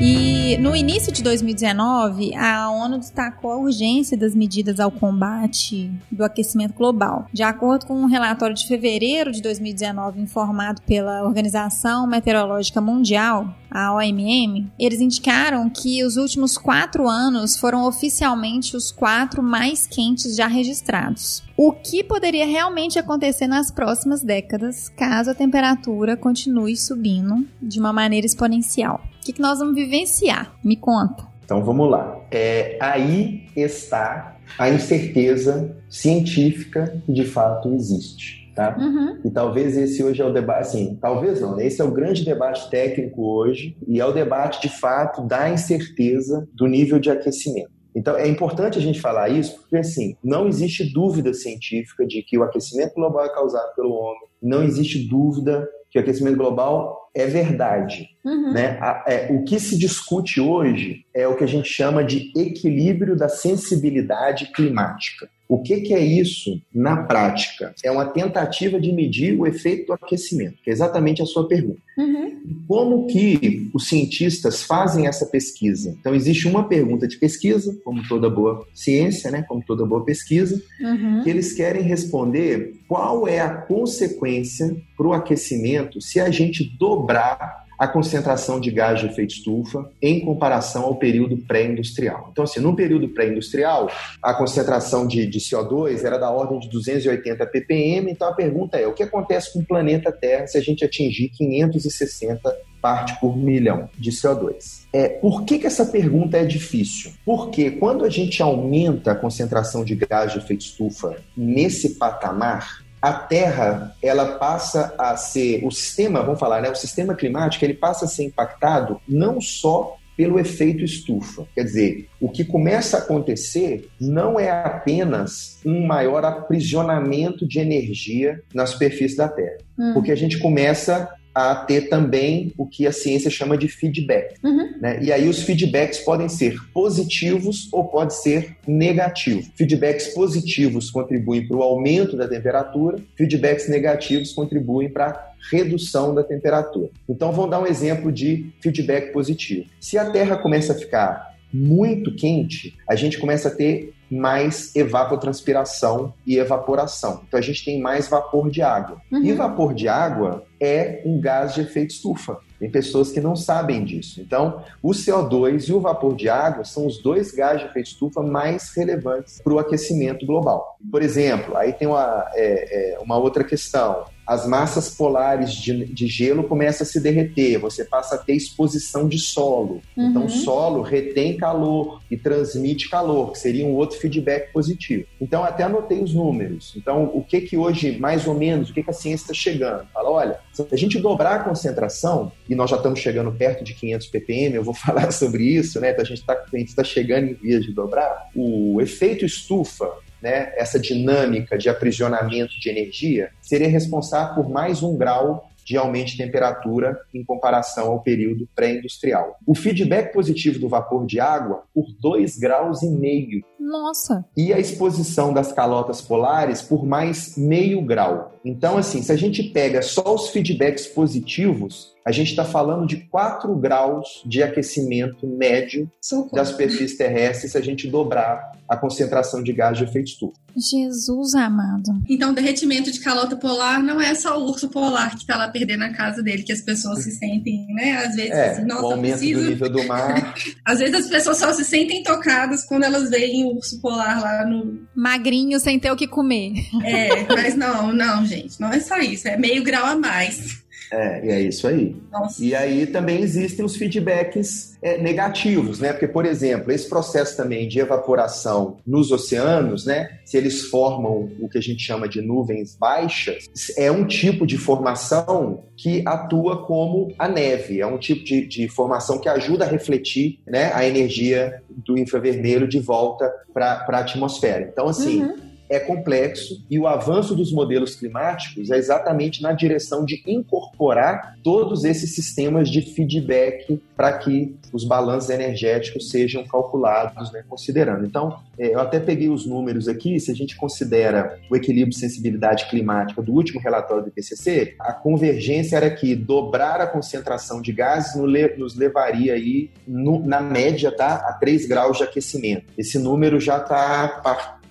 E no início de 2019, a ONU destacou a urgência das medidas ao combate do aquecimento global. De acordo com um relatório de fevereiro de 2019 informado pela Organização Meteorológica Mundial, a OMM, eles indicaram que os últimos quatro anos foram oficialmente os quatro mais quentes já registrados. O que poderia realmente acontecer nas próximas décadas caso a temperatura continue subindo de uma maneira exponencial? O que, nós vamos vivenciar? Me conta. Então vamos lá. É, aí está a incerteza científica que de fato existe. Tá? Uhum. E talvez esse hoje é o debate, assim, talvez não, né? esse é o grande debate técnico hoje e é o debate de fato da incerteza do nível de aquecimento. Então é importante a gente falar isso porque assim não existe dúvida científica de que o aquecimento global é causado pelo homem, não existe dúvida que o aquecimento global é verdade. Uhum. Né? É, o que se discute hoje é o que a gente chama de equilíbrio da sensibilidade climática. O que, que, é isso na prática? É uma tentativa de medir o efeito do aquecimento, que é exatamente a sua pergunta. Uhum. Como que os cientistas fazem essa pesquisa? Então, existe uma pergunta de pesquisa, como toda boa ciência, né? como toda boa pesquisa, uhum. que eles querem responder qual é a consequência para o aquecimento se a gente dobrar a concentração de gás de efeito estufa em comparação ao período pré-industrial. Então, assim, no período pré-industrial, a concentração de, de, CO2 era da ordem de 280 ppm. Então, a pergunta é: o que acontece com o planeta Terra se a gente atingir 560 parte por milhão de CO2. É, por que, que essa pergunta é difícil? Porque quando a gente aumenta a concentração de gás de efeito estufa nesse patamar, a Terra ela passa a ser o sistema, vamos falar, né, o sistema climático ele passa a ser impactado não só pelo efeito estufa. Quer dizer, o que começa a acontecer não é apenas um maior aprisionamento de energia na superfície da Terra, hum. porque a gente começa a ter também o que a ciência chama de feedback. Uhum. Né? E aí os feedbacks podem ser positivos ou pode ser negativos. Feedbacks positivos contribuem para o aumento da temperatura, feedbacks negativos contribuem para redução da temperatura. Então vamos dar um exemplo de feedback positivo. Se a Terra começa a ficar muito quente, a gente começa a ter mais evapotranspiração e evaporação. Então a gente tem mais vapor de água. Uhum. E vapor de água é um gás de efeito estufa. Tem pessoas que não sabem disso. Então, o CO2 e o vapor de água são os dois gases de efeito estufa mais relevantes para o aquecimento global. Por exemplo, aí tem uma, é, é, uma outra questão as massas polares de, de, gelo começam a se derreter, você passa a ter exposição de solo. Então, uhum. Então, o solo retém calor e transmite calor, que seria um outro feedback positivo. Então, até anotei os números. Então, o que que hoje, mais ou menos, o que, que a ciência está chegando? Fala, olha, se a gente dobrar a concentração, e nós já estamos chegando perto de 500 ppm, eu vou falar sobre isso, né? Então, a gente está tá chegando em vias de dobrar. O efeito estufa, né, essa dinâmica de aprisionamento de energia, seria responsável por mais um grau de aumento de temperatura em comparação ao período pré-industrial. O feedback positivo do vapor de água por 2 graus e meio. Nossa! E a exposição das calotas polares por mais meio grau. Então, assim, se a gente pega só os feedbacks positivos, a gente está falando de 4 graus de aquecimento médio Socorro. da superfície terrestre se a gente dobrar a concentração de gás de efeito estufa. Jesus amado. Então, o derretimento de calota polar não é só o urso polar que está lá perdendo a casa dele, que as pessoas se sentem, né? Às vezes, é, assim, nossa, o aumento preciso... do nível do mar. Às vezes as pessoas só se sentem tocadas quando elas veem o urso polar lá no. Magrinho sem ter o que comer. É, mas não, não, gente, não é só isso, é meio grau a mais. É, e é isso aí. Nossa. E aí também existem os feedbacks é, negativos, né? Porque, por exemplo, esse processo também de evaporação nos oceanos, né? Se eles formam o que a gente chama de nuvens baixas, é um tipo de formação que atua como a neve, é um tipo de, de formação que ajuda a refletir né, a energia do infravermelho de volta para a atmosfera. Então, assim. Uhum é complexo e o avanço dos modelos climáticos é exatamente na direção de incorporar todos esses sistemas de feedback para que os balanços energéticos sejam calculados, né, considerando. Então, é, eu até peguei os números aqui, se a gente considera o equilíbrio de sensibilidade climática do último relatório do IPCC, a convergência era que dobrar a concentração de gases nos levaria aí, na média, tá, a 3 graus de aquecimento. Esse número já está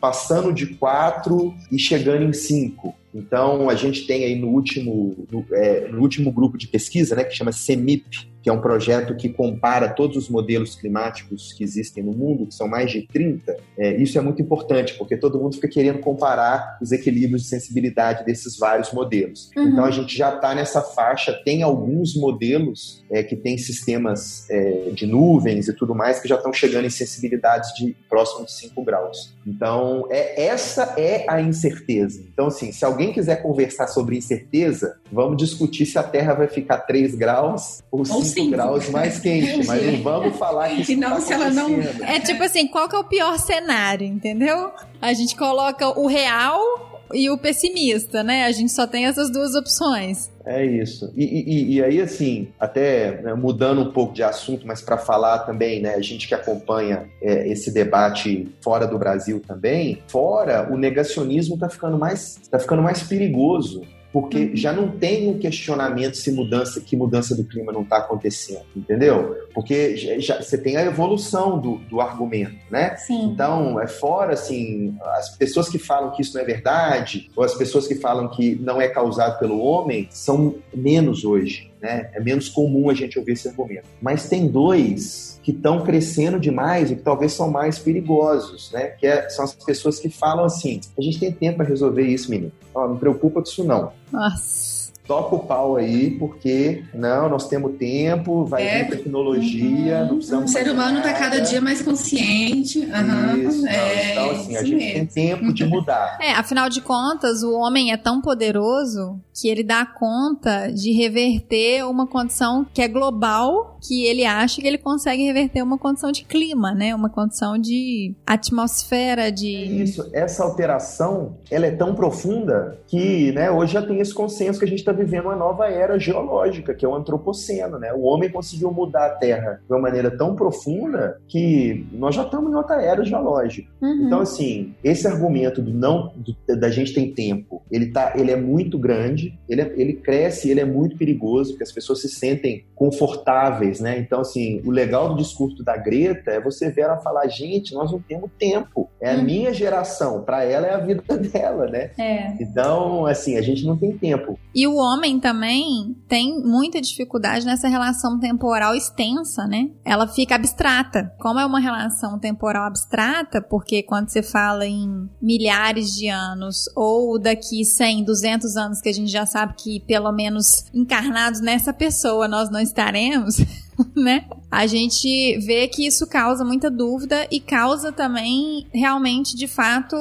passando de 4 e chegando em 5. Então, a gente tem aí no último, no, é, no último grupo de pesquisa, né, que chama CEMIP, que é um projeto que compara todos os modelos climáticos que existem no mundo, que são mais de 30, é, isso é muito importante, porque todo mundo fica querendo comparar os equilíbrios de sensibilidade desses vários modelos. Uhum. Então a gente já está nessa faixa, tem alguns modelos é, que têm sistemas é, de nuvens e tudo mais que já estão chegando em sensibilidades de próximo de 5 graus. Então, é, essa é a incerteza. Então, assim, se alguém quiser conversar sobre incerteza, vamos discutir se a Terra vai ficar 3 graus ou 5 5 graus mais quente, mas não vamos falar que isso não, tá se ela não É tipo assim, qual que é o pior cenário, entendeu? A gente coloca o real e o pessimista, né? A gente só tem essas duas opções. É isso. E, e, e aí, assim, até né, mudando um pouco de assunto, mas para falar também, né, a gente que acompanha é, esse debate fora do Brasil também, fora o negacionismo está ficando mais, tá ficando mais perigoso porque uhum. já não tem um questionamento se mudança, que mudança do clima não está acontecendo, entendeu? Porque já, você tem a evolução do, do argumento, né? Sim. Então, é fora, assim, as pessoas que falam que isso não é verdade, ou as pessoas que falam que não é causado pelo homem, são menos hoje, né? É menos comum a gente ouvir esse argumento. Mas tem dois que estão crescendo demais e que talvez são mais perigosos, né? Que é, são as pessoas que falam assim: a gente tem tempo para resolver isso, menino. Ó, não preocupa com isso não. Nossa. Toca o pau aí, porque não, nós temos tempo, vai é, vir tecnologia, uhum. não precisamos. O ser humano está cada dia mais consciente. Uhum. Isso, é, então, assim, a gente mesmo. tem tempo de mudar. É, afinal de contas, o homem é tão poderoso que ele dá conta de reverter uma condição que é global, que ele acha que ele consegue reverter uma condição de clima, né? Uma condição de atmosfera, de. É isso, essa alteração, ela é tão profunda que, né, hoje já tem esse consenso que a gente está vivendo uma nova era geológica, que é o antropoceno, né? O homem conseguiu mudar a Terra de uma maneira tão profunda que nós já estamos em outra era geológica. Uhum. Então, assim, esse argumento do não do, da gente tem tempo, ele tá, ele é muito grande, ele, é, ele cresce, ele é muito perigoso, porque as pessoas se sentem confortáveis, né? Então, assim, o legal do discurso da Greta é você ver ela falar, gente, nós não temos tempo, é a uhum. minha geração, para ela é a vida dela, né? É. Então, assim, a gente não tem tempo. E o homem também tem muita dificuldade nessa relação temporal extensa, né? Ela fica abstrata. Como é uma relação temporal abstrata, porque quando você fala em milhares de anos ou daqui 100, 200 anos que a gente já sabe que pelo menos encarnados nessa pessoa nós não estaremos, né? A gente vê que isso causa muita dúvida e causa também realmente, de fato,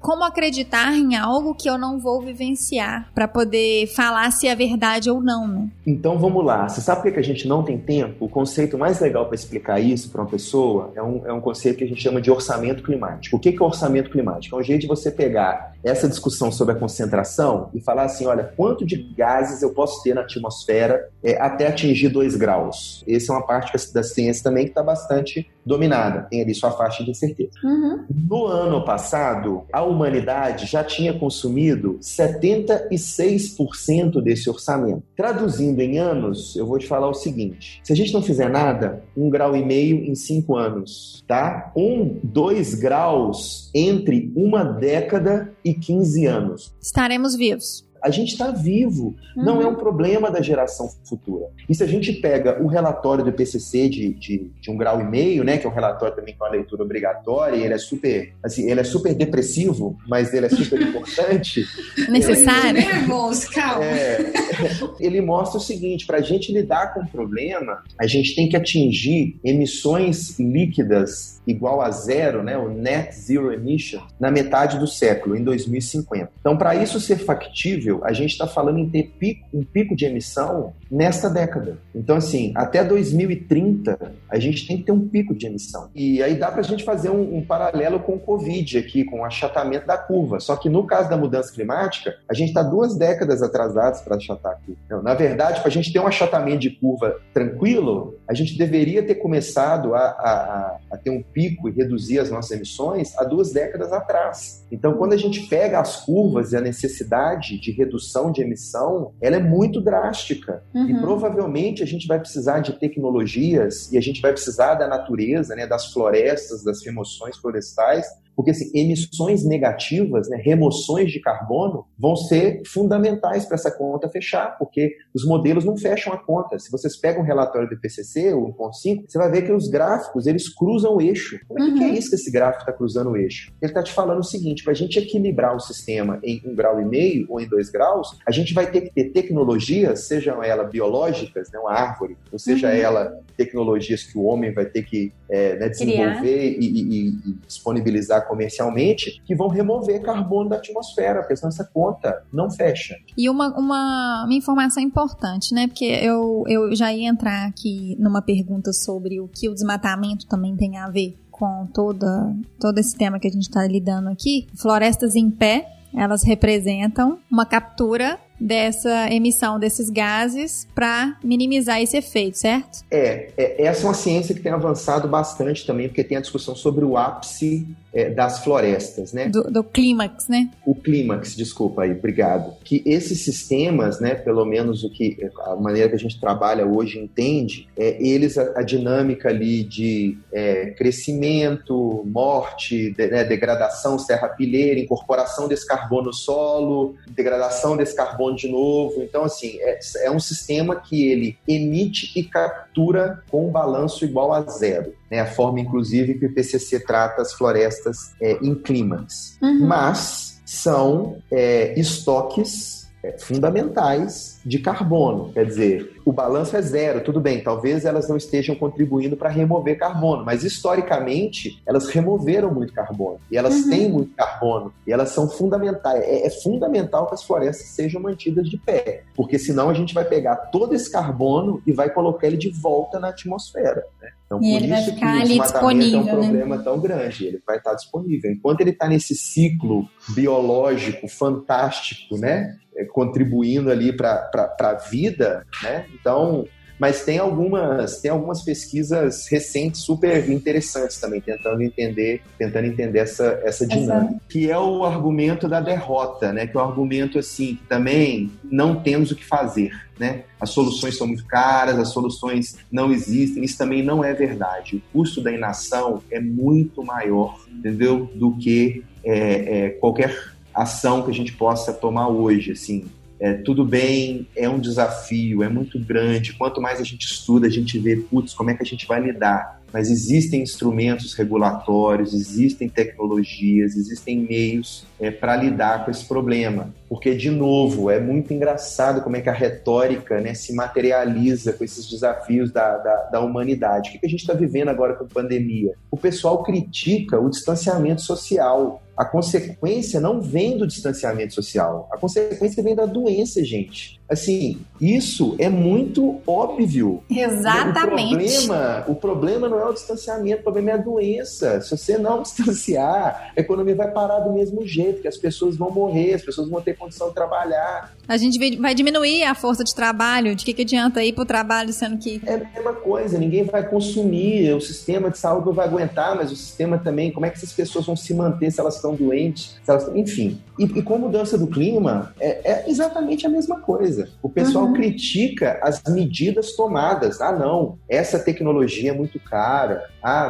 como acreditar em algo que eu não vou vivenciar para poder falar se é verdade ou não, né? Então vamos lá. Você sabe por que a gente não tem tempo? O conceito mais legal para explicar isso para uma pessoa é um, é um conceito que a gente chama de orçamento climático. O que é orçamento climático? É um jeito de você pegar essa discussão sobre a concentração e falar assim: olha, quanto de gases eu posso ter na atmosfera é, até atingir 2 graus? Essa é uma parte da ciência também que está bastante dominada, tem ali sua faixa de incerteza. Uhum. No ano passado, a humanidade já tinha consumido 76% desse orçamento. Traduzindo em anos, eu vou te falar o seguinte: se a gente não fizer nada, um grau e meio em cinco anos, tá? Um, dois graus entre uma década e 15 anos. Estaremos vivos. A gente está vivo, uhum. não é um problema da geração futura. E se a gente pega o relatório do IPCC de, de, de, um grau e meio, né, que é um relatório também com a leitura obrigatória, ele é super, assim, ele é super depressivo, mas ele é super importante. Necessário. Nervoso, calma. É, ele mostra o seguinte: para a gente lidar com o problema, a gente tem que atingir emissões líquidas igual a zero, né, o net zero emission, na metade do século, em 2050. Então, para isso ser factível, a gente está falando em ter pico, um pico de emissão nesta década. Então, assim, até 2030, a gente tem que ter um pico de emissão. E aí dá para a gente fazer um, um, paralelo com o Covid aqui, com o achatamento da curva. Só que no caso da mudança climática, a gente está duas décadas atrasados para achatar a curva. Então, na verdade, para a gente ter um achatamento de curva tranquilo, a gente deveria ter começado a, a, a ter um pico e reduzir as nossas emissões há duas décadas atrás. Então, quando a gente pega as curvas e a necessidade de redução de emissão, ela é muito drástica. Uhum. E provavelmente a gente vai precisar de tecnologias e a gente vai precisar da natureza, né, das florestas, das remoções florestais, porque assim, emissões negativas, né, remoções de carbono, vão ser fundamentais para essa conta fechar, porque os modelos não fecham a conta. Se vocês pegam o relatório do IPCC, o 1.5, você vai ver que os gráficos eles cruzam o eixo. Como é que, é uhum. é isso que esse gráfico está cruzando o eixo? Ele está te falando o seguinte: para a gente equilibrar o sistema em um grau e meio ou em dois graus, a gente vai ter que ter tecnologias, sejam elas biológicas, né, uma árvore, ou seja uhum. ela tecnologias que o homem vai ter que é, né, desenvolver e, e, e disponibilizar comercialmente que vão remover carbono da atmosfera, porque senão essa conta não fecha. E uma, uma, uma informação importante, né? Porque eu, eu já ia entrar aqui numa pergunta sobre o que o desmatamento também tem a ver com toda, todo esse tema que a gente está lidando aqui. Florestas em pé, elas representam uma captura dessa emissão desses gases para minimizar esse efeito, certo? É, é, essa é uma ciência que tem avançado bastante também, porque tem a discussão sobre o ápice é, das florestas, né? Do, do, clímax, né? O clímax, desculpa aí, obrigado. Que esses sistemas, né, pelo menos o que a maneira que a gente trabalha hoje entende, é eles a, a dinâmica ali de é, crescimento, morte, de, né, degradação serrapilheira, incorporação desse carbono no solo, degradação desse carbono de novo. Então, assim, é, é um sistema que ele emite e captura com um balanço igual a zero né, a forma, inclusive, que o IPCC trata as florestas é, em clímax. Uhum. Mas são é, estoques é, fundamentais de carbono. Quer dizer, o balanço é zero, tudo bem, talvez elas não estejam contribuindo para remover carbono, mas historicamente elas removeram muito carbono e elas uhum. têm muito carbono e elas são fundamentais. É, é, fundamental que as florestas sejam mantidas de pé, porque senão a gente vai pegar todo esse carbono e vai colocar ele de volta na atmosfera. Então, e por isso que o desmatamento é um né? problema tão grande. Ele vai estar disponível. Enquanto ele está nesse ciclo biológico fantástico, né? É, contribuindo ali para a vida, né? Então, mas tem algumas, tem algumas pesquisas recentes super interessantes também, tentando entender, tentando entender essa, essa dinâmica. Que é o argumento da derrota, né? Que é o argumento assim, que também não temos o que fazer. Né? As soluções são muito caras, as soluções não existem. Isso também não é verdade. O custo da inação é muito maior, entendeu? Do que é, é, qualquer ação que a gente possa tomar hoje, assim. É, tudo bem, é um desafio, é muito grande. Quanto mais a gente estuda, a gente vê, putz, como é que a gente vai lidar. Mas existem instrumentos regulatórios, existem tecnologias, existem meios é, para lidar com esse problema. Porque, de novo, é muito engraçado como é que a retórica né, se materializa com esses desafios da, da, da humanidade. O que, que a gente está vivendo agora com a pandemia? O pessoal critica o distanciamento social a consequência não vem do distanciamento social, a consequência vem da doença, gente. Assim, isso é muito óbvio. Exatamente. O problema, o problema não é o distanciamento, o problema é a doença. Se você não distanciar, a economia vai parar do mesmo jeito, que as pessoas vão morrer, as pessoas vão ter condição de trabalhar. A gente vai diminuir a força de trabalho. De que, que adianta ir para o trabalho sendo que. É a mesma coisa, ninguém vai consumir, o sistema de saúde não vai aguentar, mas o sistema também, como é que essas pessoas vão se manter se elas estão doentes? Elas... Enfim. E, e com a mudança do clima, é, é exatamente a mesma coisa coisa. O pessoal uhum. critica as medidas tomadas. Ah, não, essa tecnologia é muito cara.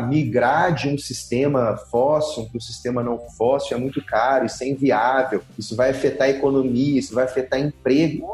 Migrar de um sistema fóssil para um sistema não fóssil é muito caro, isso é inviável, isso vai afetar a economia, isso vai afetar emprego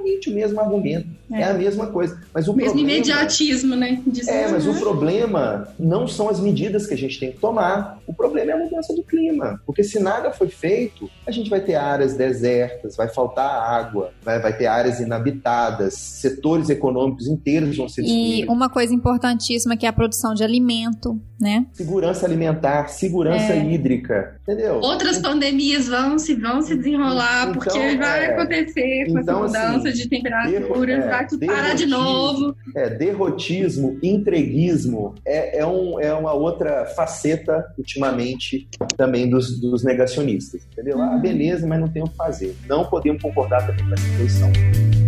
exatamente o mesmo argumento. É, é a mesma coisa. Mas o mesmo problema, imediatismo, né? é, mas o problema não são as medidas que a gente tem que tomar. O problema é a mudança do clima. Porque se nada foi feito, a gente vai ter áreas desertas, vai faltar água, vai, vai ter áreas inabitadas, setores econômicos inteiros vão ser E uma coisa importantíssima que é a produção de alimento, né? Segurança alimentar, segurança é. hídrica, entendeu? Outras pandemias vão se, vão se desenrolar, então, porque vai é, acontecer com então, essa mudança assim, de temperatura, é, vai tudo parar de novo. É, derrotismo, entreguismo é, é, um, é uma outra faceta, ultimamente, também dos, dos negacionistas, entendeu? Ah, uhum. beleza, mas não tem o que fazer. Não podemos concordar também com essa posição.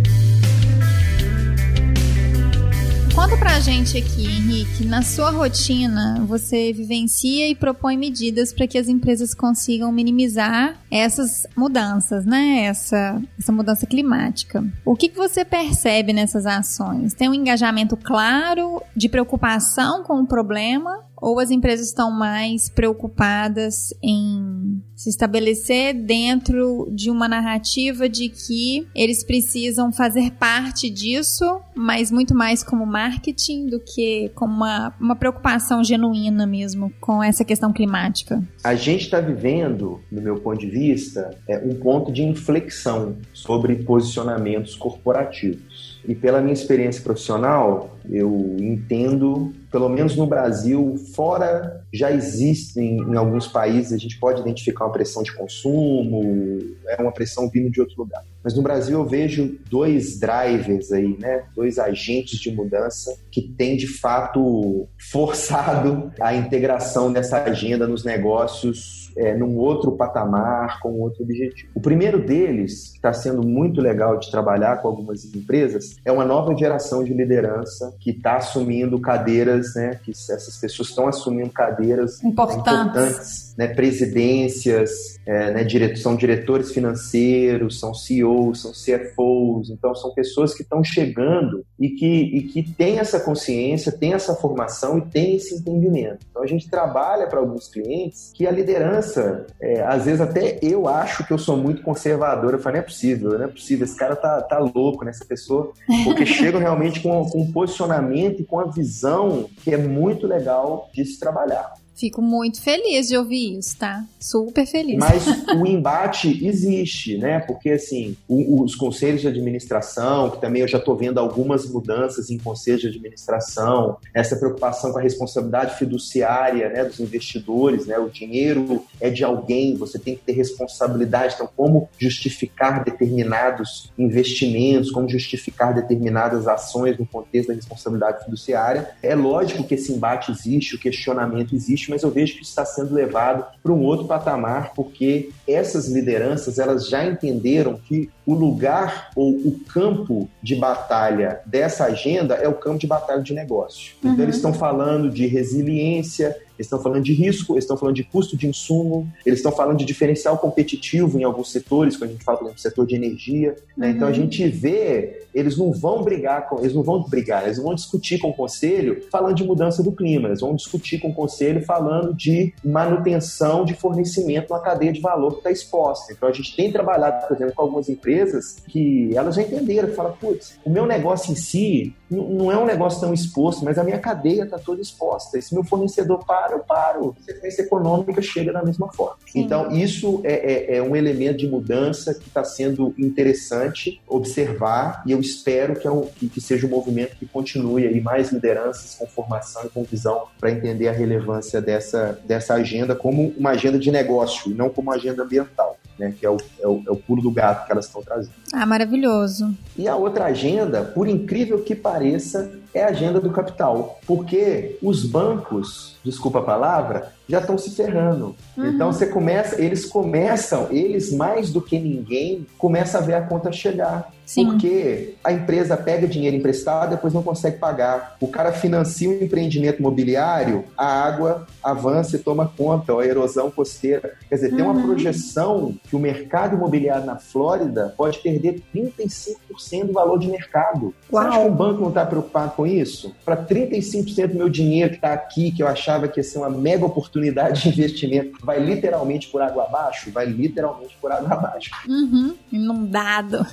Conta pra gente aqui, Henrique, na sua rotina, você vivencia e propõe medidas para que as empresas consigam minimizar essas mudanças, né? Essa, essa mudança climática. O que, que você percebe nessas ações? Tem um engajamento claro de preocupação com o problema ou as empresas estão mais preocupadas em se estabelecer dentro de uma narrativa de que eles precisam fazer parte disso, mas muito mais como marketing do que como uma, uma preocupação genuína mesmo com essa questão climática? A gente está vivendo, no meu ponto de vista, é um ponto de inflexão sobre posicionamentos corporativos. E pela minha experiência profissional, eu entendo pelo menos no Brasil, fora já existem em alguns países, a gente pode identificar uma pressão de consumo, é uma pressão vindo de outro lugar. Mas no Brasil eu vejo dois drivers aí, né? Dois agentes de mudança que têm de fato forçado a integração dessa agenda nos negócios é, num outro patamar, com outro objetivo. O primeiro deles, que está sendo muito legal de trabalhar com algumas empresas, é uma nova geração de liderança que está assumindo cadeiras, né? Que essas pessoas estão assumindo cadeiras importantes, importantes né, presidências, é, né, são diretores financeiros, são CEOs, são CFOs, então são pessoas que estão chegando e que, e que têm essa consciência, têm essa formação e têm esse entendimento. Então a gente trabalha para alguns clientes que a liderança, é, às vezes até eu acho que eu sou muito conservador, eu falo, não é possível, não é possível, esse cara tá, tá louco, né, essa pessoa, porque chegam realmente com, com um posicionamento e com a visão que é muito legal de se trabalhar. Fico muito feliz de ouvir isso, tá? Super feliz. Mas o embate existe, né? Porque, assim, o, os conselhos de administração, que também eu já estou vendo algumas mudanças em conselhos de administração, essa preocupação com a responsabilidade fiduciária né, dos investidores, né? O dinheiro é de alguém, você tem que ter responsabilidade. Então, como justificar determinados investimentos, como justificar determinadas ações no contexto da responsabilidade fiduciária? É lógico que esse embate existe, o questionamento existe, mas eu vejo que está sendo levado para um outro patamar, porque essas lideranças elas já entenderam que o lugar ou o campo de batalha dessa agenda é o campo de batalha de negócio. Então, uhum. eles estão falando de resiliência, eles estão falando de risco, eles estão falando de custo de insumo, eles estão falando de diferencial competitivo em alguns setores, quando a gente fala, por exemplo, setor de energia. Né? Uhum. Então a uhum. gente vê, eles não vão brigar com, eles não vão brigar, eles vão discutir com o conselho falando de mudança do clima, eles vão discutir com o conselho falando de manutenção de fornecimento na cadeia de valor que está exposta. Então a gente tem trabalhado, por exemplo, com algumas empresas que elas já entenderam, que falam, putz, o meu negócio em si não é um negócio tão exposto, mas a minha cadeia está toda exposta. E se meu fornecedor para, eu paro. A sequência econômica chega da mesma forma. Sim. Então, isso é, é, é, um elemento de mudança que está sendo interessante observar e eu espero que, é um, que, que, seja um movimento que continue aí mais lideranças com formação e com visão para entender a relevância dessa, dessa agenda como uma agenda de negócio e não como uma agenda ambiental né, que é o, é, o, é o pulo do gato que elas estão trazendo. Ah, maravilhoso. E a outra agenda, por incrível que pareça, é a agenda do capital, porque os bancos, desculpa a palavra, já estão se ferrando. Uhum. Então você começa, eles começam, eles mais do que ninguém, começam a ver a conta chegar. Sim. Porque a empresa pega dinheiro emprestado, depois não consegue pagar. O cara financia um empreendimento imobiliário, a água avança e toma conta, a erosão costeira. Quer dizer, uhum. tem uma uhum. projeção que o mercado imobiliário na Flórida pode perder 35% do valor de mercado. Uau. Você acha que o banco não está preocupado com isso? Para 35% do meu dinheiro que está aqui, que eu achava que ia ser uma mega oportunidade de investimento, vai literalmente por água abaixo? Vai literalmente por água abaixo. Uhum. Inundado.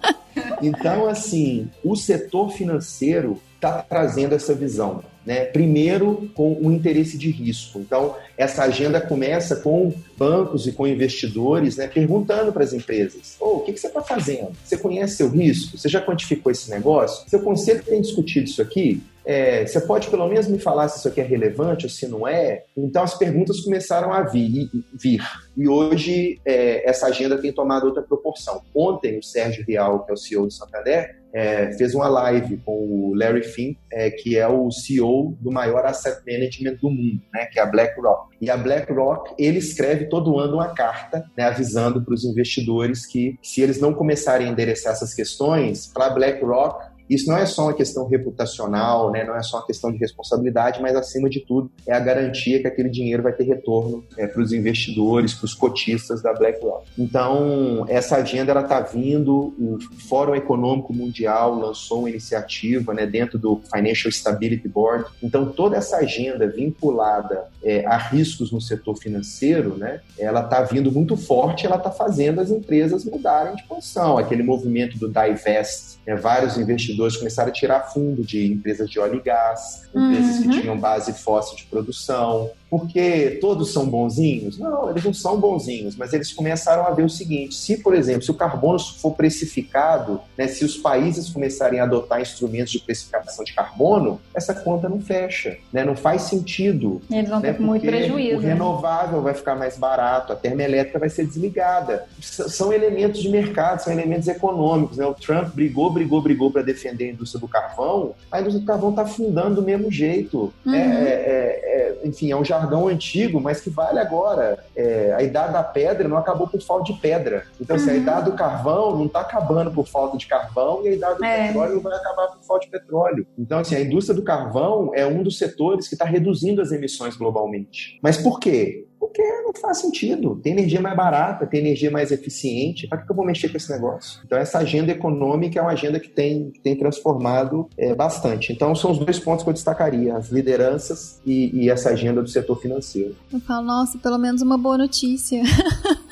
então, assim, o setor financeiro está trazendo essa visão. Né? Primeiro, com o interesse de risco. Então, essa agenda começa com bancos e com investidores né, perguntando para as empresas: oh, o que, que você está fazendo? Você conhece seu risco? Você já quantificou esse negócio? Seu conselho tem discutido isso aqui? É, você pode pelo menos me falar se isso aqui é relevante ou se não é? Então as perguntas começaram a vir. vir. E hoje é, essa agenda tem tomado outra proporção. Ontem o Sérgio Real, que é o CEO do Santander, é, fez uma live com o Larry Fink, é, que é o CEO do maior asset management do mundo, né, que é a BlackRock. E a BlackRock, ele escreve todo ano uma carta né, avisando para os investidores que se eles não começarem a endereçar essas questões, para a BlackRock isso não é só uma questão reputacional, né? não é só uma questão de responsabilidade, mas acima de tudo é a garantia que aquele dinheiro vai ter retorno é, para os investidores, para os cotistas da BlackRock. Então, essa agenda está vindo, o Fórum Econômico Mundial lançou uma iniciativa né, dentro do Financial Stability Board. Então, toda essa agenda vinculada é, a riscos no setor financeiro, né, ela está vindo muito forte, ela está fazendo as empresas mudarem de posição. Aquele movimento do divest, né, vários investidores começaram a tirar fundo de empresas de óleo e gás, empresas uhum. que tinham base fóssil de produção, porque todos são bonzinhos? Não, eles não são bonzinhos, mas eles começaram a ver o seguinte: se, por exemplo, se o carbono for precificado, né, se os países começarem a adotar instrumentos de precificação de carbono, essa conta não fecha, né, não faz sentido. Eles vão né, ter muito prejuízo. O né? renovável vai ficar mais barato, a termoelétrica vai ser desligada. São elementos de mercado, são elementos econômicos. Né? O Trump brigou, brigou, brigou para defender a indústria do carvão, a indústria do carvão está afundando do mesmo jeito. Uhum. É, é, é, enfim, é um jargão antigo, mas que vale agora. É, a idade da pedra não acabou por falta de pedra. Então, uhum. se a idade do carvão não está acabando por falta de carvão e a idade do é. petróleo não vai acabar por falta de petróleo. Então, assim, a indústria do carvão é um dos setores que está reduzindo as emissões globalmente. Mas por quê? Porque não faz sentido. Tem energia mais barata, tem energia mais eficiente. Para que eu vou mexer com esse negócio? Então, essa agenda econômica é uma agenda que tem, que tem transformado é, bastante. Então, são os dois pontos que eu destacaria: as lideranças e, e essa agenda do setor financeiro. Eu falo, nossa, pelo menos uma boa notícia.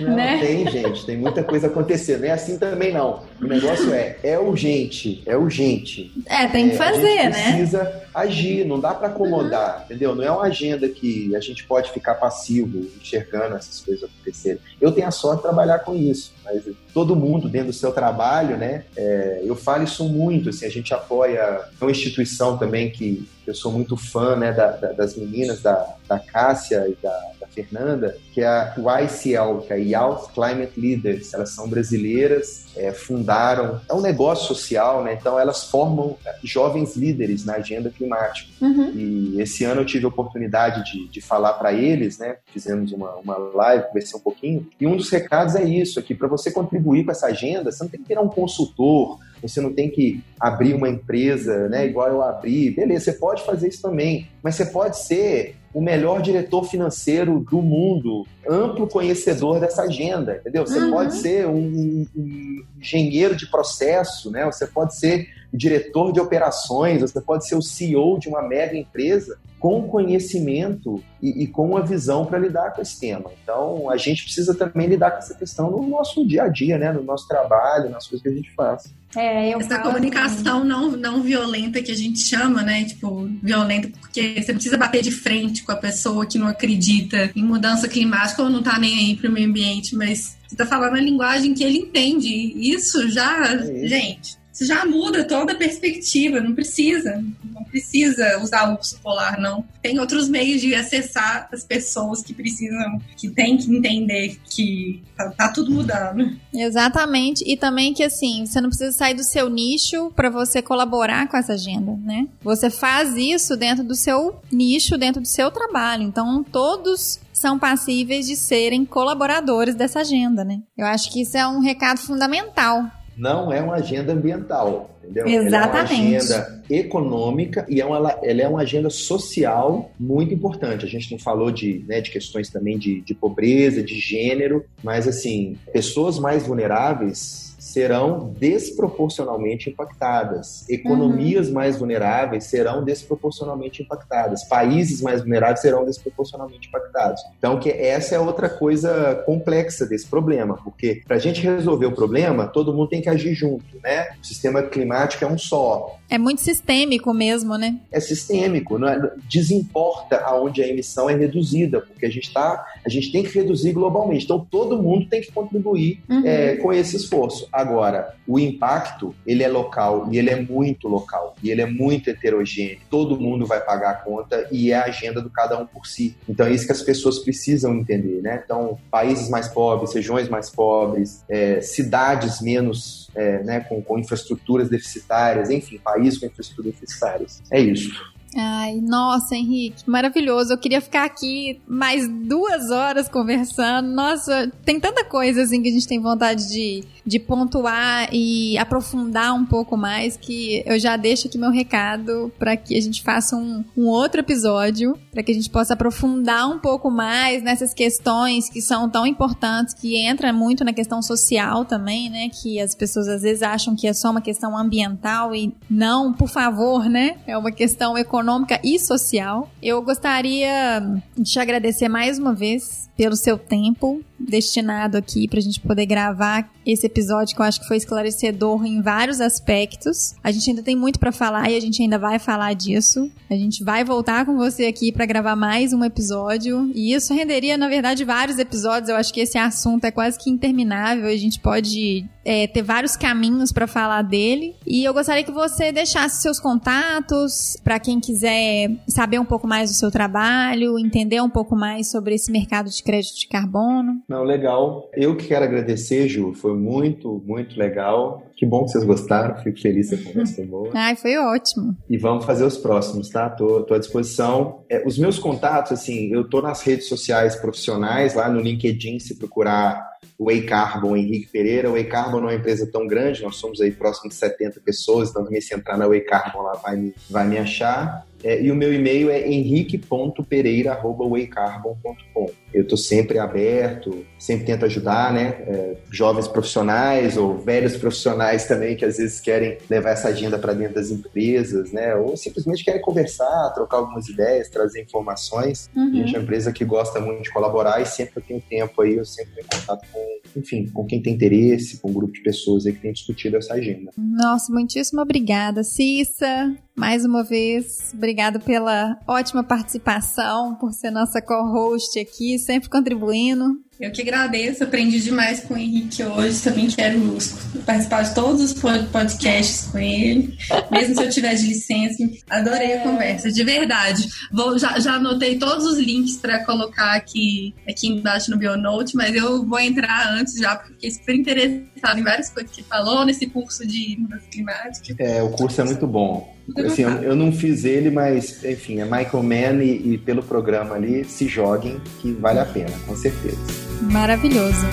Não, né? tem, gente, tem muita coisa acontecendo. Não é assim também, não. O negócio é, é urgente, é urgente. É, tem que É, fazer, a gente né? precisa agir, não dá para acomodar, entendeu? Não é uma agenda que a gente pode ficar passivo, enxergando essas coisas acontecerem. Eu tenho a sorte de trabalhar com isso, mas todo mundo dentro do seu trabalho, né? é, eu falo isso muito, assim, a gente apoia é uma instituição também que eu sou muito fã, né, da- da- das meninas, da, da Cássia e da Fernanda, que é a YCL, que é a Youth Climate Leaders. Elas são brasileiras, é, fundaram, é um negócio social, né? Então elas formam é, jovens líderes na agenda climática. Uhum. E esse ano eu tive a oportunidade de, de falar para eles, né? Fizemos uma, uma live, conversei um pouquinho. E um dos recados é isso, aqui para você contribuir com essa agenda, você não tem que virar um consultor, você não tem que abrir uma empresa, né? Igual eu abri. Beleza, você pode fazer isso também, mas você pode ser o melhor diretor financeiro do mundo, amplo conhecedor dessa agenda, entendeu? Você Uhum. pode ser um, um engenheiro de processo, né? Você pode ser diretor de operações, você pode ser o CEO de uma mega empresa com conhecimento e, e com uma visão para lidar com esse tema. Então, a gente precisa também lidar com essa questão no nosso dia a dia, né? No nosso trabalho, nas coisas que a gente faz. É, eu Essa comunicação não, não violenta que a gente chama, né? Tipo, violenta porque você precisa bater de frente com a pessoa que não acredita em mudança climática ou não tá nem aí pro meio ambiente, mas você tá falando a linguagem que ele entende. Isso já, É isso. gente, isso já muda toda a perspectiva. Não precisa, não precisa usar o urso polar, não. Tem outros meios de acessar as pessoas que precisam, que têm que entender que tá, tá tudo mudando. Exatamente. E também que assim, você não precisa sair do seu nicho para você colaborar com essa agenda, né? Você faz isso dentro do seu nicho, dentro do seu trabalho. Então, todos são passíveis de serem colaboradores dessa agenda, né? Eu acho que isso é um recado fundamental. Não é uma agenda ambiental, entendeu? Exatamente. Ela é uma agenda econômica e é uma, ela é uma agenda social muito importante. A gente não falou de, né, de questões também de, de pobreza, de gênero, mas assim, pessoas mais vulneráveis serão desproporcionalmente impactadas. Economias mais vulneráveis serão desproporcionalmente impactadas. Países mais vulneráveis serão desproporcionalmente impactados. Então, que essa é outra coisa complexa desse problema, porque para a gente resolver o problema, todo mundo tem que agir junto, né? O sistema climático é um só, É muito sistêmico mesmo, né? é sistêmico, não é? desimporta aonde a emissão é reduzida, porque a gente tá, a gente tem que reduzir globalmente. Então todo mundo tem que contribuir Uhum. é, com esse esforço. Agora, o impacto ele é local e ele é muito local e ele é muito heterogêneo. Todo mundo vai pagar a conta e é a agenda do cada um por si. Então é isso que as pessoas precisam entender, né? Então países mais pobres, regiões mais pobres, é, cidades menos é, né, com, com infraestruturas deficitárias, enfim, países com infraestruturas deficitárias. É isso. Ai, nossa, Henrique, maravilhoso. Eu queria ficar aqui mais duas horas conversando. Nossa, tem tanta coisa assim que a gente tem vontade de, de pontuar e aprofundar um pouco mais que eu já deixo aqui meu recado para que a gente faça um, um outro episódio, para que a gente possa aprofundar um pouco mais nessas questões que são tão importantes, que entra muito na questão social também, né? Que as pessoas às vezes acham que é só uma questão ambiental e não, por favor, né? É uma questão econômica e social. Eu gostaria de te agradecer mais uma vez pelo seu tempo destinado aqui pra gente poder gravar esse episódio que eu acho que foi esclarecedor em vários aspectos. A gente ainda tem muito pra falar e a gente ainda vai falar disso. A gente vai voltar com você aqui pra gravar mais um episódio e isso renderia, na verdade, vários episódios. Eu acho que esse assunto é quase que interminável. A gente pode é, ter vários caminhos pra falar dele. E eu gostaria que você deixasse seus contatos pra quem quiser saber um pouco mais do seu trabalho, entender um pouco mais sobre esse mercado de crédito de carbono. Não, legal. Eu que quero agradecer, Ju. Foi muito, muito legal. Que bom que vocês gostaram. Fico feliz que a conversa foi boa. Ai, foi ótimo. E vamos fazer os próximos, tá? Tô, tô à disposição. É, os meus contatos, assim, eu tô nas redes sociais profissionais, lá no LinkedIn, se procurar o Way Carbon Henrique Pereira. O Way Carbon não é uma empresa tão grande, nós somos aí próximo de 70 pessoas, então também se entrar na Way Carbon lá vai me, vai me achar. É, e o meu e-mail é henrique.pereira.waycarbon.com. Eu estou sempre aberto, sempre tento ajudar, né? É, jovens profissionais ou velhos profissionais também que às vezes querem levar essa agenda para dentro das empresas, né? Ou simplesmente querem conversar, trocar algumas ideias, trazer informações. Uhum. A gente é uma empresa que gosta muito de colaborar e sempre que eu tenho tempo aí, eu sempre tenho contato com, enfim, com quem tem interesse, com um grupo de pessoas aí que tem discutido essa agenda. Nossa, muitíssimo obrigada, Cissa. Mais uma vez, obrigado pela ótima participação, por ser nossa co-host aqui, sempre contribuindo. Eu que agradeço, aprendi demais com o Henrique hoje. Também quero participar de todos os podcasts com ele, mesmo se eu tiver de licença. Adorei a conversa, de verdade. Vou, já, já anotei todos os links para colocar aqui, aqui embaixo no Bionote, mas eu vou entrar antes já, porque fiquei super interessado em várias coisas que falou nesse curso de mudança climática. É, o curso é muito bom. Assim, eu, eu, não fiz ele, mas, enfim, é Michael Mann e, e pelo programa ali, se joguem, que vale a pena, com certeza. Maravilhoso.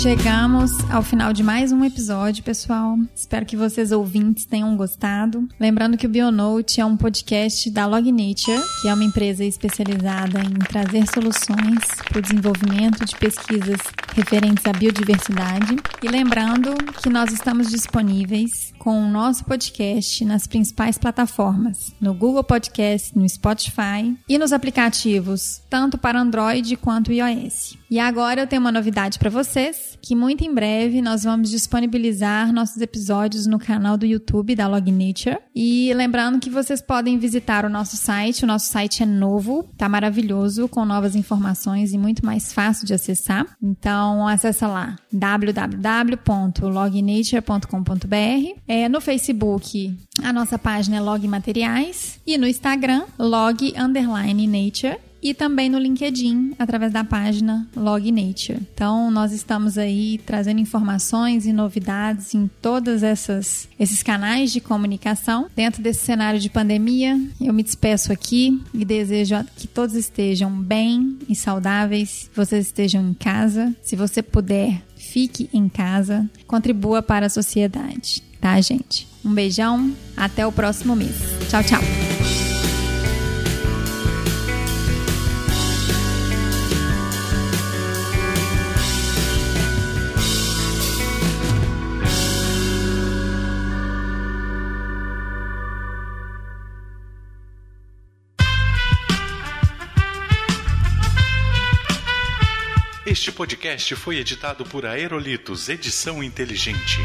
Chegamos ao final de mais um episódio, pessoal. Espero que vocês ouvintes tenham gostado. Lembrando que o Bionote é um podcast da Log Nature, que é uma empresa especializada em trazer soluções para o desenvolvimento de pesquisas referentes à biodiversidade. E lembrando que nós estamos disponíveis com o nosso podcast nas principais plataformas, no Google Podcast, no Spotify e nos aplicativos tanto para Android quanto iOS. E agora eu tenho uma novidade para vocês, que muito em breve nós vamos disponibilizar nossos episódios no canal do YouTube da Log Nature. E lembrando que vocês podem visitar o nosso site, o nosso site é novo, tá maravilhoso, com novas informações e muito mais fácil de acessar. Então acessa lá www.lognature.com.br. É, no Facebook, a nossa página é Log Materiais e no Instagram, Log Underline Nature e também no LinkedIn, através da página Log Nature. Então, nós estamos aí trazendo informações e novidades em todos esses canais de comunicação. Dentro desse cenário de pandemia, eu me despeço aqui e desejo que todos estejam bem e saudáveis, vocês estejam em casa. Se você puder, fique em casa, contribua para a sociedade, tá, gente? Um beijão, até o próximo mês. Tchau, tchau. Este podcast foi editado por Aerolitos Edição Inteligente.